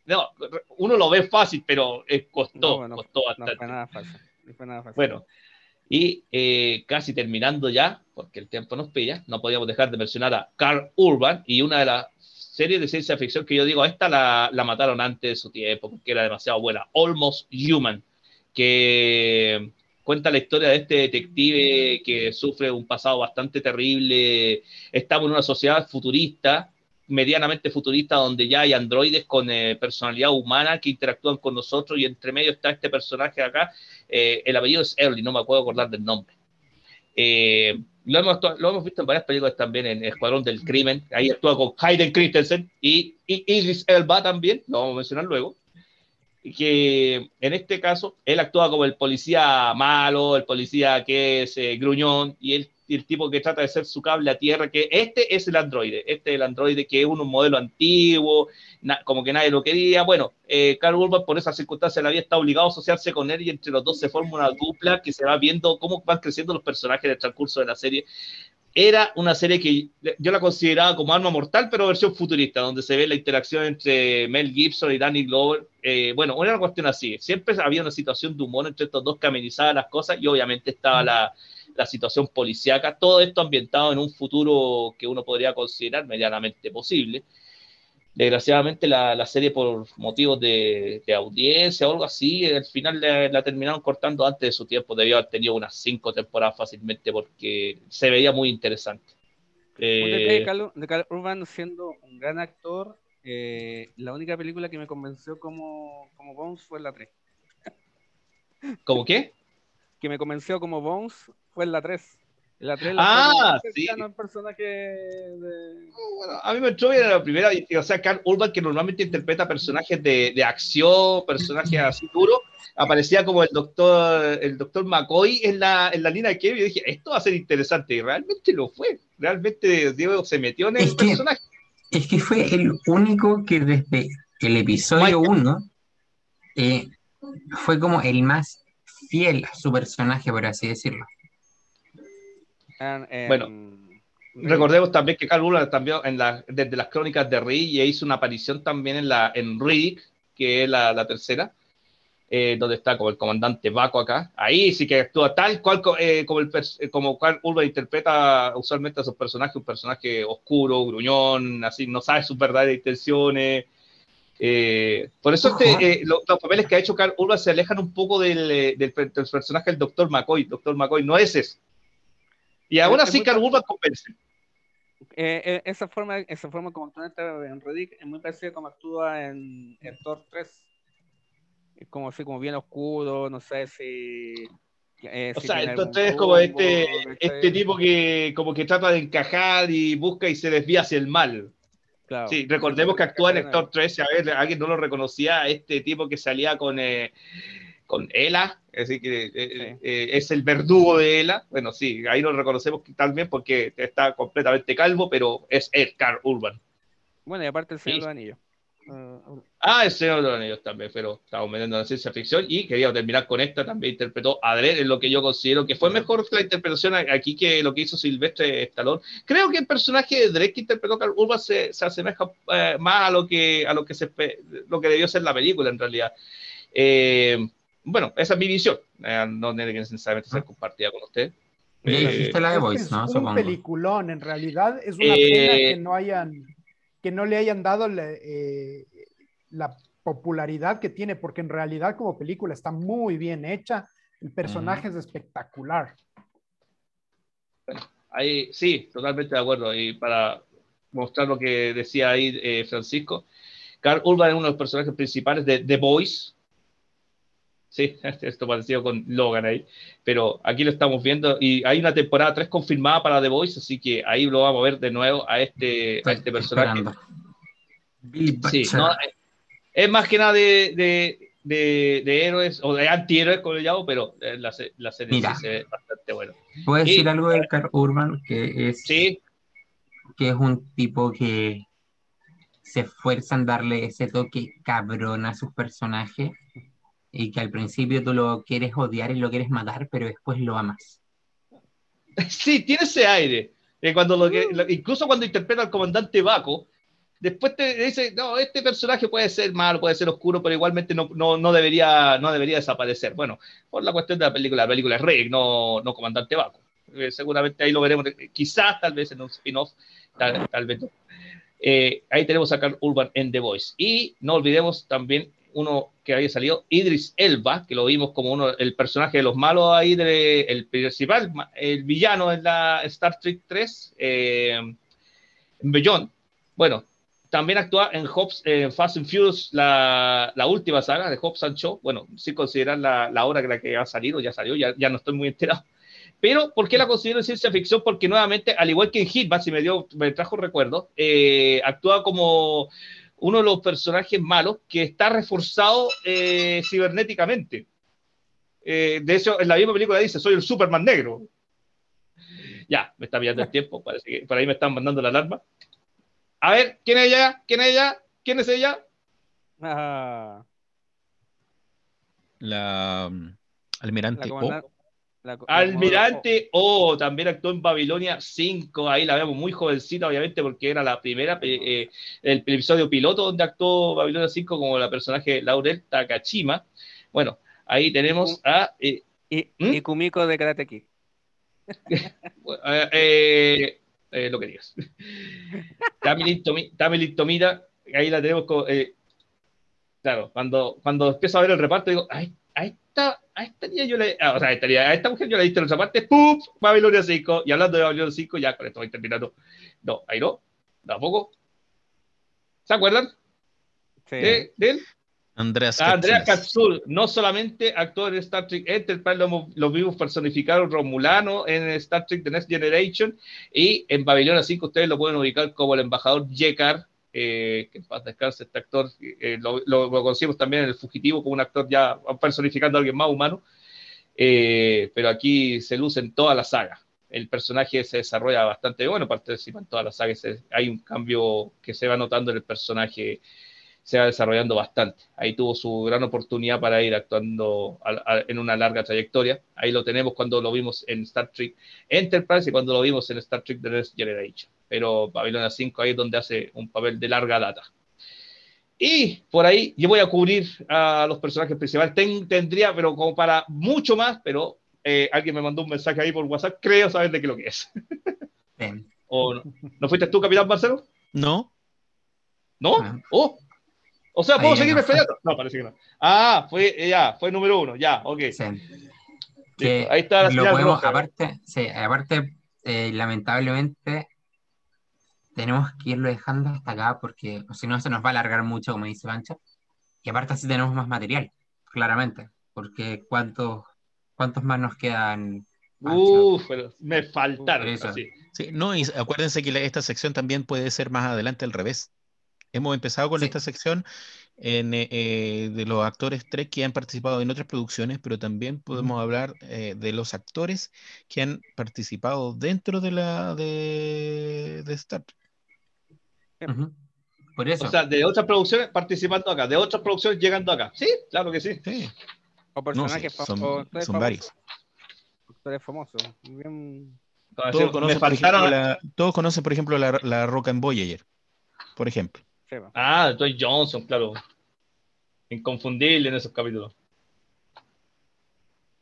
No, uno lo ve fácil, pero eh, costó, No, no, costó No bastante. fue nada fácil. No fue nada fácil. Bueno, y eh, casi terminando ya, porque el tiempo nos pilla, no podíamos dejar de mencionar a Carl Urban y una de las series de ciencia ficción que yo digo, esta la, la mataron antes de su tiempo, porque era demasiado buena, Almost Human, que cuenta la historia de este detective que sufre un pasado bastante terrible, estamos en una sociedad futurista, medianamente futurista, donde ya hay androides con eh, personalidad humana que interactúan con nosotros y entre medio está este personaje acá eh, el apellido es Early, no me puedo acordar del nombre. Eh, lo, hemos, lo, hemos, visto en varias películas también, en Escuadrón del Crimen, ahí actúa con Hayden Christensen y, y Idris Elba también, lo vamos a mencionar luego, que en este caso él actúa como el policía malo, el policía que es eh, gruñón y el, el, tipo que trata de ser su cable a tierra, que este es el androide, este es el androide que es un, un modelo antiguo, na, como que nadie lo quería. Bueno, eh, Carl Urban por esas circunstancias la había estado obligado a asociarse con él y entre los dos se forma una dupla que se va viendo cómo van creciendo los personajes en el transcurso de la serie. Era una serie que yo la consideraba como arma mortal, pero versión futurista, donde se ve la interacción entre Mel Gibson y Danny Glover. Eh, bueno, era una cuestión así. Siempre había una situación de humor entre estos dos que amenizaban las cosas y obviamente estaba la, la situación policíaca. Todo esto ambientado en un futuro que uno podría considerar medianamente posible. Desgraciadamente la, la, serie por motivos de, de, audiencia o algo así, al final la, la, terminaron cortando antes de su tiempo, debió haber tenido unas cinco temporadas fácilmente porque se veía muy interesante. Eh, de, Carl, de Carl Urban siendo un gran actor, eh, la única película que me convenció como, como Bones fue la 3. ¿Cómo qué? Que me convenció como Bones fue en la 3. En la 3 Ah, fue sí. personaje de... Bueno, a mí me entró bien la primera, o sea, Carl Urban, que normalmente interpreta personajes de, de acción, personajes así duros, aparecía como el doctor, el doctor McCoy en la, en la línea de Kevin, y yo dije, esto va a ser interesante, y realmente lo fue, realmente Diego se metió en el Es que- personaje. Es que fue el único que desde el episodio Michael. 1 eh, fue como el más fiel a su personaje, por así decirlo. En- en- Bueno, Recordemos también que Carl Urban también en la, desde las crónicas de y hizo una aparición también en la en Rick, que es la, la tercera, eh, donde está como el comandante Baco acá. Ahí sí que actúa tal cual eh, como, el eh, como Carl Urban interpreta usualmente a sus personajes, un personaje oscuro, gruñón, así, no sabe sus verdaderas intenciones. Eh, por eso este, eh, lo- los papeles que ha hecho Carl Urban se alejan un poco del, del, per- del personaje del Dr. McCoy. Dr. McCoy no es ese. Y aún así Carl Urban convence. Eh, eh, esa forma, esa forma como actúa en Reddick es muy parecida como actúa en, en Thor 3. Es como así, como bien oscuro, no sé si. eh, O si sea, entonces es como este, este tipo que como que trata de encajar y busca y se desvía hacia el mal. Claro. Sí, recordemos que actúa en Héctor 13, a ver, alguien no lo reconocía, este tipo que salía con, eh, con Ela, así que eh, Sí. eh, es el verdugo de Ela. Bueno, sí, ahí lo reconocemos también porque está completamente calvo, pero es el Carl Urban. Bueno, y aparte el Señor de los Anillos. Ah, el Señor de los Anillos también, pero estamos metiendo en la ciencia ficción y quería terminar con esta, también interpretó a Dredd en lo que yo considero que fue mejor la interpretación aquí que lo que hizo Silvestre Stallone. Creo que el personaje de Dredd que interpretó Carl Urban se, se asemeja eh, más a lo que a lo que se lo que debió ser la película en realidad. Eh, bueno, esa es mi visión, Eh, no tiene que necesariamente ser compartida con usted. Eh, la de Es que Voice, es ¿no? un Supongo. peliculón, en realidad es una Eh, pena que no hayan, que no le hayan dado la, eh, la popularidad que tiene, porque en realidad como película está muy bien hecha, el personaje es espectacular. Ahí, sí, totalmente de acuerdo. Y para mostrar lo que decía ahí eh, Francisco, Carl Urban es uno de los personajes principales de The Voice. Sí, esto parecido con Logan ahí. Pero aquí lo estamos viendo y hay una temporada 3 confirmada para The Voice, así que ahí lo vamos a ver de nuevo a este, a este personaje. Billy Sí, no, eh, es más que nada de, de, de, de héroes o de antihéroes, como lo llamo, pero eh, la, la serie Mira. sí se ve bastante buena. ¿Puedo decir y- algo de Carl Urban? Que es, Sí, que es un tipo que se esfuerza en darle ese toque cabrón a sus personajes y que al principio tú lo quieres odiar y lo quieres matar, pero después lo amas. Sí, tiene ese aire. Eh, cuando lo que, lo- incluso cuando interpreta al comandante Baco, después te dice, no, este personaje puede ser malo, puede ser oscuro, pero igualmente no, no, no, debería, no debería desaparecer. Bueno, por la cuestión de la película, la película es Rick, no, no comandante Baco. Eh, seguramente ahí lo veremos, eh, quizás tal vez en un spin-off, tal, tal vez no. Eh, ahí tenemos a Carl Urban en The Voice. Y no olvidemos también uno que había salido, Idris Elba, que lo vimos como uno, el personaje de los malos ahí, de, el principal, el villano en la Star Trek 3, eh, Beyond. Bueno, también actúa en Hobbs, en Fast and Furious, la, la última saga de Hobbs and Shaw. Bueno, sin considerar la, la obra que la que ha salido, ya salió, ya, ya no estoy muy enterado. Pero, ¿por qué la considero en ciencia ficción? Porque nuevamente, al igual que en Hitman, si me, dio, me trajo recuerdo, eh, actúa como uno de los personajes malos que está reforzado eh, cibernéticamente. Eh, de hecho, en la misma película dice, soy el Superman negro. Ya, me está pillando el tiempo, parece que por ahí me están mandando la alarma. A ver, ¿quién es ella? ¿Quién es ella? ¿Quién es ella? Ah, La mm, Almirante la O. la Almirante O, también actuó en Babilonia 5, ahí la vemos muy jovencita, obviamente, porque era la primera, eh, el episodio piloto donde actuó Babilonia 5 como la personaje Laurel Takachima. Bueno, ahí tenemos a... eh, Y, ¿Mm? y Kumiko de Karate Kid. eh, eh, eh, lo que digas. Tamilin Tomi- Tamilin Tomita, ahí la tenemos con, eh, claro, cuando, cuando empiezo a ver el reparto, digo, ay, a esta, a esta niña yo le, ah, o sea, a esta, niña- a esta mujer yo le diste los zapatos, ¡pum! Babilonia 5, y hablando de Babilonia 5, ya con esto voy terminando. No, ahí no, tampoco. ¿Se acuerdan Sí. de, de él? Andreas Ah, no solamente actor en Star Trek Enterprise, lo, lo vimos personificar Romulano en Star Trek The Next Generation y en Babilonia 5 ustedes lo pueden ubicar como el embajador Yekar, eh, que en paz descanse este actor, eh, lo, lo- lo también en El Fugitivo como un actor ya personificando a alguien más humano, Eh, pero aquí se luce en toda la saga. El personaje se desarrolla bastante bueno, participa en toda la saga, se- hay un cambio que se va notando en el personaje se va desarrollando bastante. Ahí tuvo su gran oportunidad para ir actuando a- a- en una larga trayectoria. Ahí lo tenemos cuando lo vimos en Star Trek Enterprise y cuando lo vimos en Star Trek The Next Generation. Pero Babilonia 5 ahí es donde hace un papel de larga data. Y por ahí yo voy a cubrir a los personajes principales. Ten- tendría, pero como para mucho más, pero eh, alguien me mandó un mensaje ahí por WhatsApp, creo saber de qué lo que es. Bien. ¿O no? ¿No fuiste tú, Capitán Marcelo? No, ¿No? Ah. Oh. O sea, ¿puedo seguirme no? No, parece que no. Ah, fue, eh, ya, fue número uno, ya, ok. Sí. Que Ahí está la lo podemos, roja. aparte, sí, aparte eh, lamentablemente, tenemos que irlo dejando hasta acá porque si no se nos va a alargar mucho, como dice Pancho. Y aparte así tenemos más material, claramente. Porque ¿cuántos, cuántos más nos quedan? Uf, pero me faltaron. Eso. así. sí, no, y acuérdense que la- esta sección también puede ser más adelante al revés. Hemos empezado con Sí. esta sección en, eh, eh, de los actores Trek que han participado en otras producciones, pero también podemos hablar eh, de los actores que han participado dentro de la de, de Star Trek. Por eso. O sea, de otras producciones participando acá, de otras producciones llegando acá. Sí, claro que sí. Sí, O no, sí, personajes fam- son, o actores son famosos. varios. Actores famosos. Bien. Todos conocen, por faltaron. ejemplo, la, todos conocen, por ejemplo, la, la Roca en Voyager, por ejemplo. Ah, Dwayne Johnson, claro. Inconfundible en esos capítulos.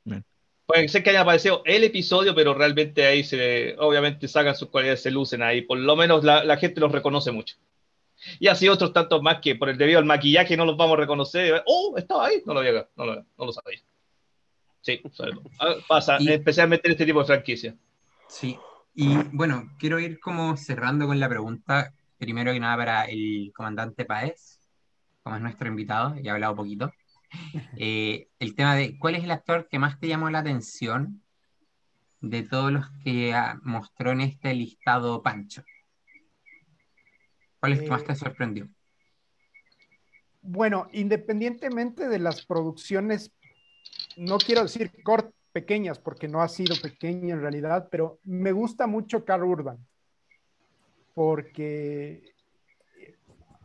Bien. Puede ser que haya aparecido el episodio, pero realmente ahí se, obviamente sacan sus cualidades, se lucen ahí. Por lo menos la, la gente los reconoce mucho. Y así otros tantos más que por el debido al maquillaje no los vamos a reconocer. Oh, estaba ahí. No lo había, no lo, no lo sabía. Sí, ah, pasa, Y- especialmente en este tipo de franquicia. Sí, y bueno, quiero ir como cerrando con la pregunta, primero que nada para el comandante Páez, como es nuestro invitado, y ha hablado poquito. Eh, el tema de cuál es el actor que más te llamó la atención de todos los que ah, mostró en este listado Pancho. ¿Cuál es el que más te Eh, sorprendió? Bueno, independientemente de las producciones, no quiero decir cort pequeñas, porque no ha sido pequeño en realidad, pero me gusta mucho Carl Urban, porque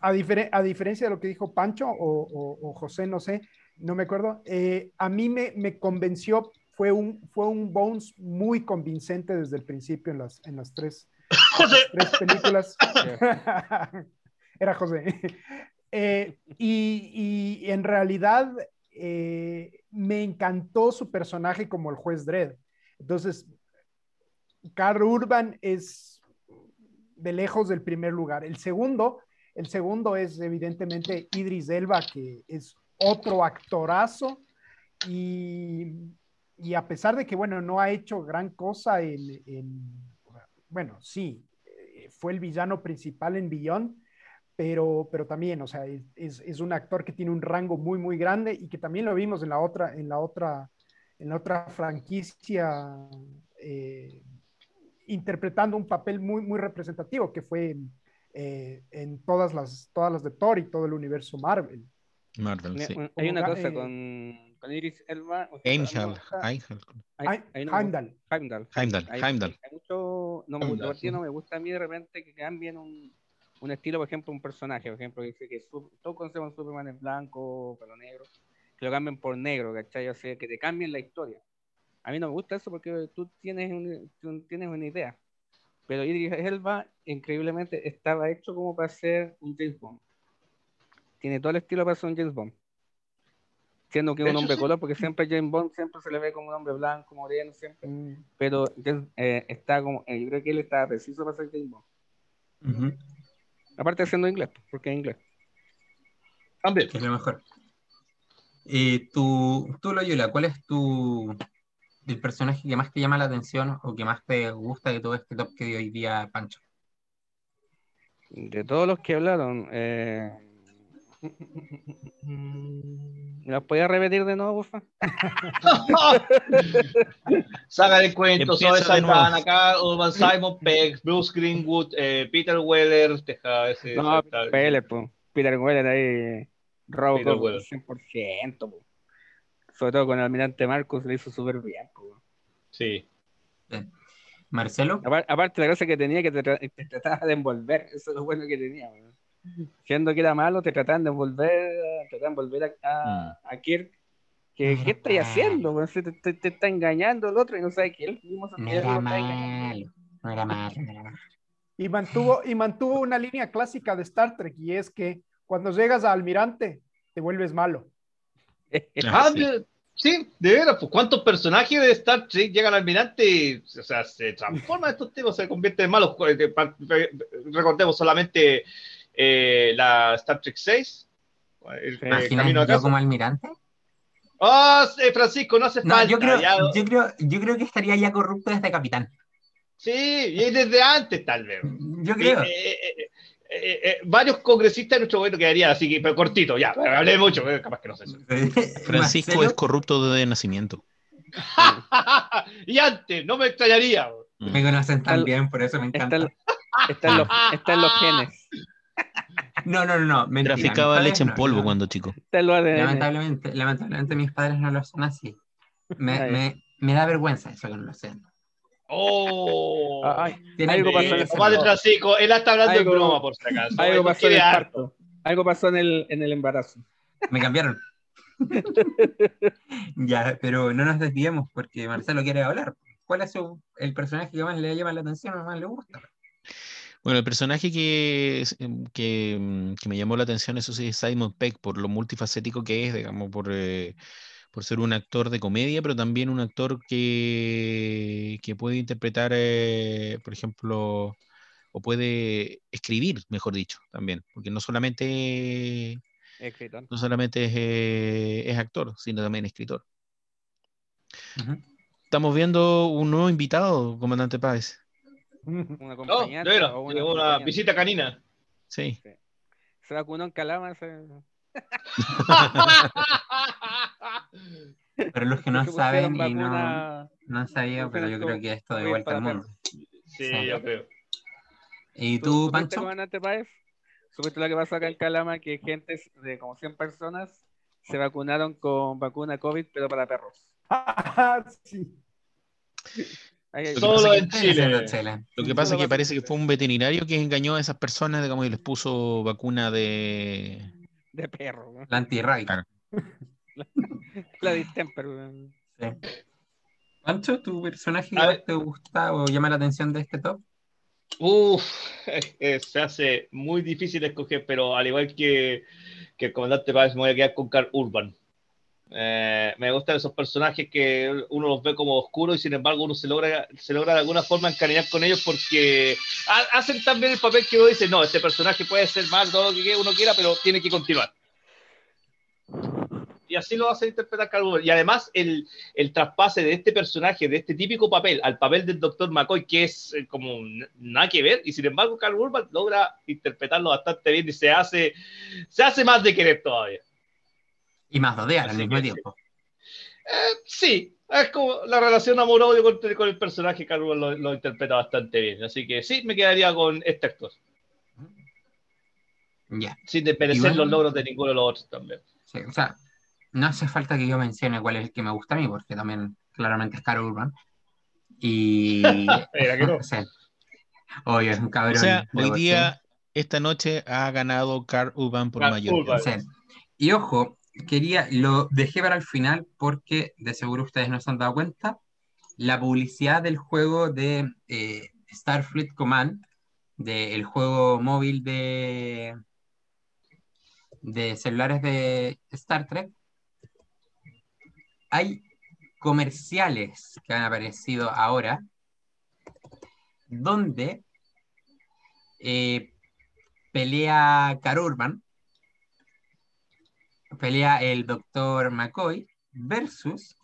a, a diferencia de lo que dijo Pancho o, o- o José, no sé, no me acuerdo, eh, a mí me, me convenció, fue un, fue un Bones muy convincente desde el principio en las, en las tres, las tres películas. Era José. Eh, y, y en realidad eh, me encantó su personaje como el juez Dredd. Entonces, Carl Urban es de lejos del primer lugar. El segundo, el segundo es evidentemente Idris Elba, que es otro actorazo. Y, y a pesar de que, bueno, no ha hecho gran cosa en, en- bueno, sí, eh, fue el villano principal en Beyond, pero, pero también, o sea, es, es un actor que tiene un rango muy, muy grande y que también lo vimos en la otra, en la otra, en la otra franquicia, eh, interpretando un papel muy, muy representativo, que fue eh, en todas las, todas las de Thor y todo el universo Marvel. Marvel, sí. Una- Hay una cosa eh, con, con Iris Elba. o sea, Heimdall, Heimdall. hay- hay Heimdall. Heimdall. Heimdall, Hay- Heimdall. hay mucho, no me gusta, sí. no me gusta a mí de repente que cambien un, un estilo, por ejemplo, un personaje, por ejemplo, que dice que su- todos conocemos Superman en blanco, pelo negro, que lo cambien por negro, ¿cachai? O sea, que te cambien la historia. A mí no me gusta eso porque tú tienes, un- tú tienes una idea. Pero Idris Elba, increíblemente, estaba hecho como para ser un James Bond. Tiene todo el estilo para ser un James Bond. Siendo que es un hecho, hombre sí. color, porque siempre James Bond siempre se le ve como un hombre blanco, moreno, siempre Mm, pero eh, está como, eh, yo creo que él está preciso para ser James Bond. Ujú, Aparte de siendo inglés, porque es inglés. También. que es lo mejor. Eh, tú, tú, Loyola, ¿cuál es tu el personaje que más te llama la atención o que más te gusta de todo este top que dio hoy día Pancho? De todos los que hablaron, eh, ¿Me las podía repetir de nuevo, porfa? Saga de cuentos, Zoe. Saldana, acá, Urban Simon Pegg, Bruce Greenwood, eh, Peter Weller, deja ese. No, po. Peter Weller ahí, Robocop Peter Weller. 100%, po. Sobre todo con el almirante Marcus le hizo súper bien, po. Sí. Marcelo, Apar- Aparte, la cosa que tenía que te, tra- te trataba de envolver, eso es lo bueno que tenía. Siendo que era malo, te trataban de envolver, trataban de envolver a, a, a Kirk. ¿Qué estáis malo. haciendo? Si te, te- te está engañando el otro y no sabe que él mismo se no era malo. No era malo, no era malo. Y mantuvo, y mantuvo una línea clásica de Star Trek y es que cuando llegas a almirante te vuelves malo. Ah, sí. de- sí, de veras, pues cuántos personajes de Star Trek llegan al almirante y, o sea, se transforman estos tipos, se convierten en malos. Eh, Recordemos solamente eh, la Star Trek 6. El, eh, ¿Imaginas camino a yo casa. como almirante? Sí, Francisco, no hace No, falta. yo creo, ya- yo, creo, yo creo que estaría ya corrupto desde capitán. Sí, y desde antes tal vez. Yo creo. Eh, eh, eh, eh, varios congresistas de nuestro gobierno quedarían así, que, pero cortito, ya, hablé mucho, eh, capaz que no sé eso. Francisco Marcelo, es corrupto de nacimiento. y antes, no me extrañaría. Me conocen tan bien, por eso me encanta. en- está en los, está en los genes. No, no, no, no. mentira, Traficaba leche en polvo no. cuando chico. Lamentablemente, lamentablemente mis padres no lo son así. Me, Ay. me, me da vergüenza eso que no lo sean. Oh. Ah, ay, algo pasó en Eh, el Francisco, él está hablando Algo- de broma, por si acaso. algo no pasó en el harto. parto. Algo pasó en el, en el embarazo. Me cambiaron. ya, pero no nos desviemos porque Marcelo quiere hablar. ¿Cuál es su- el personaje que más le llama la atención o más le gusta? Bueno, el personaje que, que, que me llamó la atención, eso sí, es Simon Peck, por lo multifacético que es, digamos, por, eh, por ser un actor de comedia, pero también un actor que, que puede interpretar, eh, por ejemplo, o puede escribir, mejor dicho, también, porque no solamente, Escritor. no solamente es, eh, es actor, sino también escritor. Estamos viendo un nuevo invitado, comandante Páez. Un No, de acompañante. veras, o una llegó una visita canina. Sí. Se vacunó en Calama. se- Pero los que no saben y no, vacuna- no han sabido, pero yo creo que esto de vuelta al mundo. Sí, Sí. yo creo. ¿Y ¿Tú tú, Pancho? ¿Supiste lo que pasó acá en Calama? Que gente de como 100 personas se vacunaron con vacuna COVID, pero para perros. sí. Hay- Solo en ¿Qué viene siendo Chile. Chile? Lo que pasa es que parece que fue un veterinario que engañó a esas personas, digamos, y les puso vacuna de... de perro. ¿no? La anti-raid. Claro. La distemper. Sí. Pancho, ¿tu personaje que te gusta o llama la atención de este top? Uf, eh, se hace muy difícil escoger, pero al igual que, que el comandante Páez, me voy a quedar con Carl Urban. Eh, me gustan esos personajes que uno los ve como oscuros y sin embargo uno se logra, se logra de alguna forma encariñar con ellos porque ha- hacen también el papel que uno dice, no, este personaje puede ser mal, todo lo que uno quiera, pero tiene que continuar. Y así lo hace interpretar Urban. Y además el, el traspase de este personaje, de este típico papel, al papel del Dr. McCoy, que es eh, como nada que ver, y sin embargo Carl Urban logra interpretarlo bastante bien y se hace, se hace más de querer todavía. Y más de odiar al mismo tiempo. Eh, sí, es como la relación amor-odio con, con el personaje, Carl Urban lo, lo interpreta bastante bien. Así que sí, me quedaría con este actor, Ya. sin desmerecer bueno. los logros de ninguno de los otros también. Sí, o sea, no hace falta que yo mencione cuál es el que me gusta a mí, porque también claramente es Caro Urban. Y. Era que no. Sí. Oye, es un O cabrón. sea, de hoy día, esta noche, ha ganado Carl Urban por Carl mayoría. Urban. Sí. Y ojo, quería, lo dejé para el final porque de seguro ustedes no se han dado cuenta. La publicidad del juego de eh, Starfleet Command, del juego móvil de, de celulares de Star Trek, hay comerciales que han aparecido ahora donde eh, pelea Carl Urban, pelea el doctor McCoy versus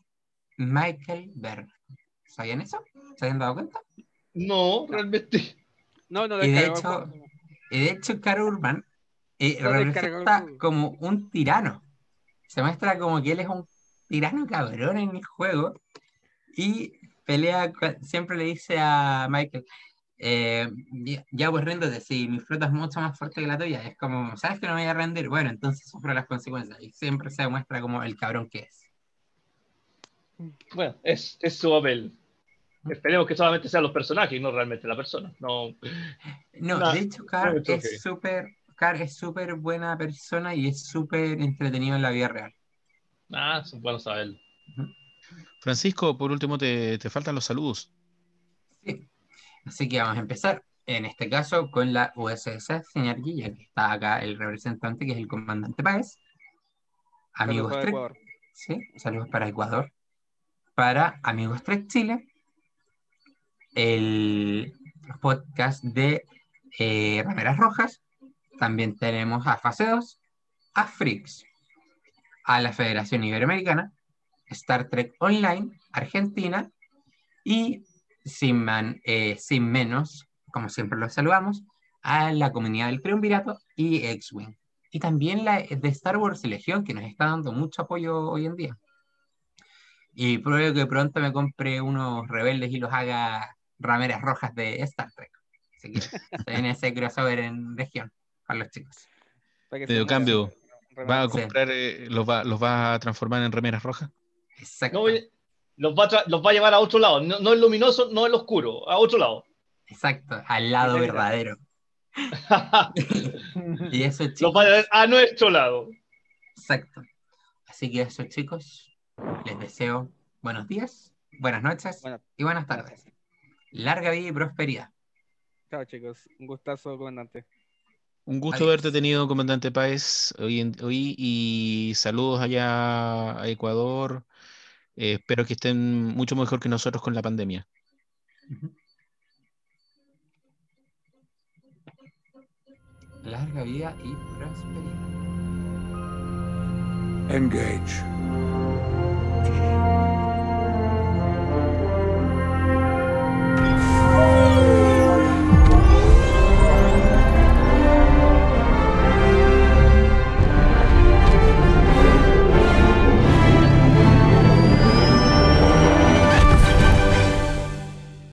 Michael Byrne. ¿Sabían eso? ¿Se habían dado cuenta? No, realmente. No, no, Y de hecho- Y de hecho, Carl Urban eh, Lo representa como un tirano. se muestra como que él es un tirano cabrón en el juego y pelea, siempre le dice a Michael, eh, ya, pues ríndete, si mi flota es mucho más fuerte que la tuya, es como, ¿sabes que no me voy a rendir? Bueno, entonces sufro las consecuencias y siempre se demuestra como el cabrón que es. Bueno, es, es su papel. Esperemos que solamente sean los personajes y no realmente la persona. No, No, de hecho, no, okay. es súper Carr es súper buena persona y es súper entretenido en la vida real. ah, es bueno saberlo. Francisco, por último, te, te faltan los saludos. Sí. Así que vamos a empezar, en este caso, con la USS Synergy, ya que está acá el representante, que es el comandante Páez. Amigos Saludos Ecuador. sí, saludos para Ecuador. Para Amigos Trek Chile, el podcast de eh, Rameras Rojas. También tenemos a Fase 2, a Freaks, a la Federación Iberoamericana, Star Trek Online, Argentina, y sin, man- eh, sin menos, como siempre los saludamos, a la comunidad del Triunvirato y X-Wing. Y también la de Star Wars Legión, que nos está dando mucho apoyo hoy en día. Y pruebo que pronto me compre unos rebeldes y los haga rameras rojas de Star Trek. Así que viene ese crossover en Legión para los chicos. Para cambio. ¿Vas a Sí. comprar, eh, los, va, los vas a transformar en remeras rojas? Exacto. No, los, va a los va a llevar a otro lado. No, no el luminoso, no el oscuro, a otro lado. Exacto, al lado verdadero. Y eso, los chicos. va a llevar a nuestro lado. Exacto. Así que eso, chicos, les deseo buenos días, buenas noches Bueno, y buenas tardes. Larga vida y prosperidad. chao chicos. Un gustazo, comandante. Un gusto Adiós. haberte tenido, comandante Páez, hoy, en- hoy y saludos allá a Ecuador. Eh, espero que estén mucho mejor que nosotros con la pandemia. Larga vida y prosperidad. Engage.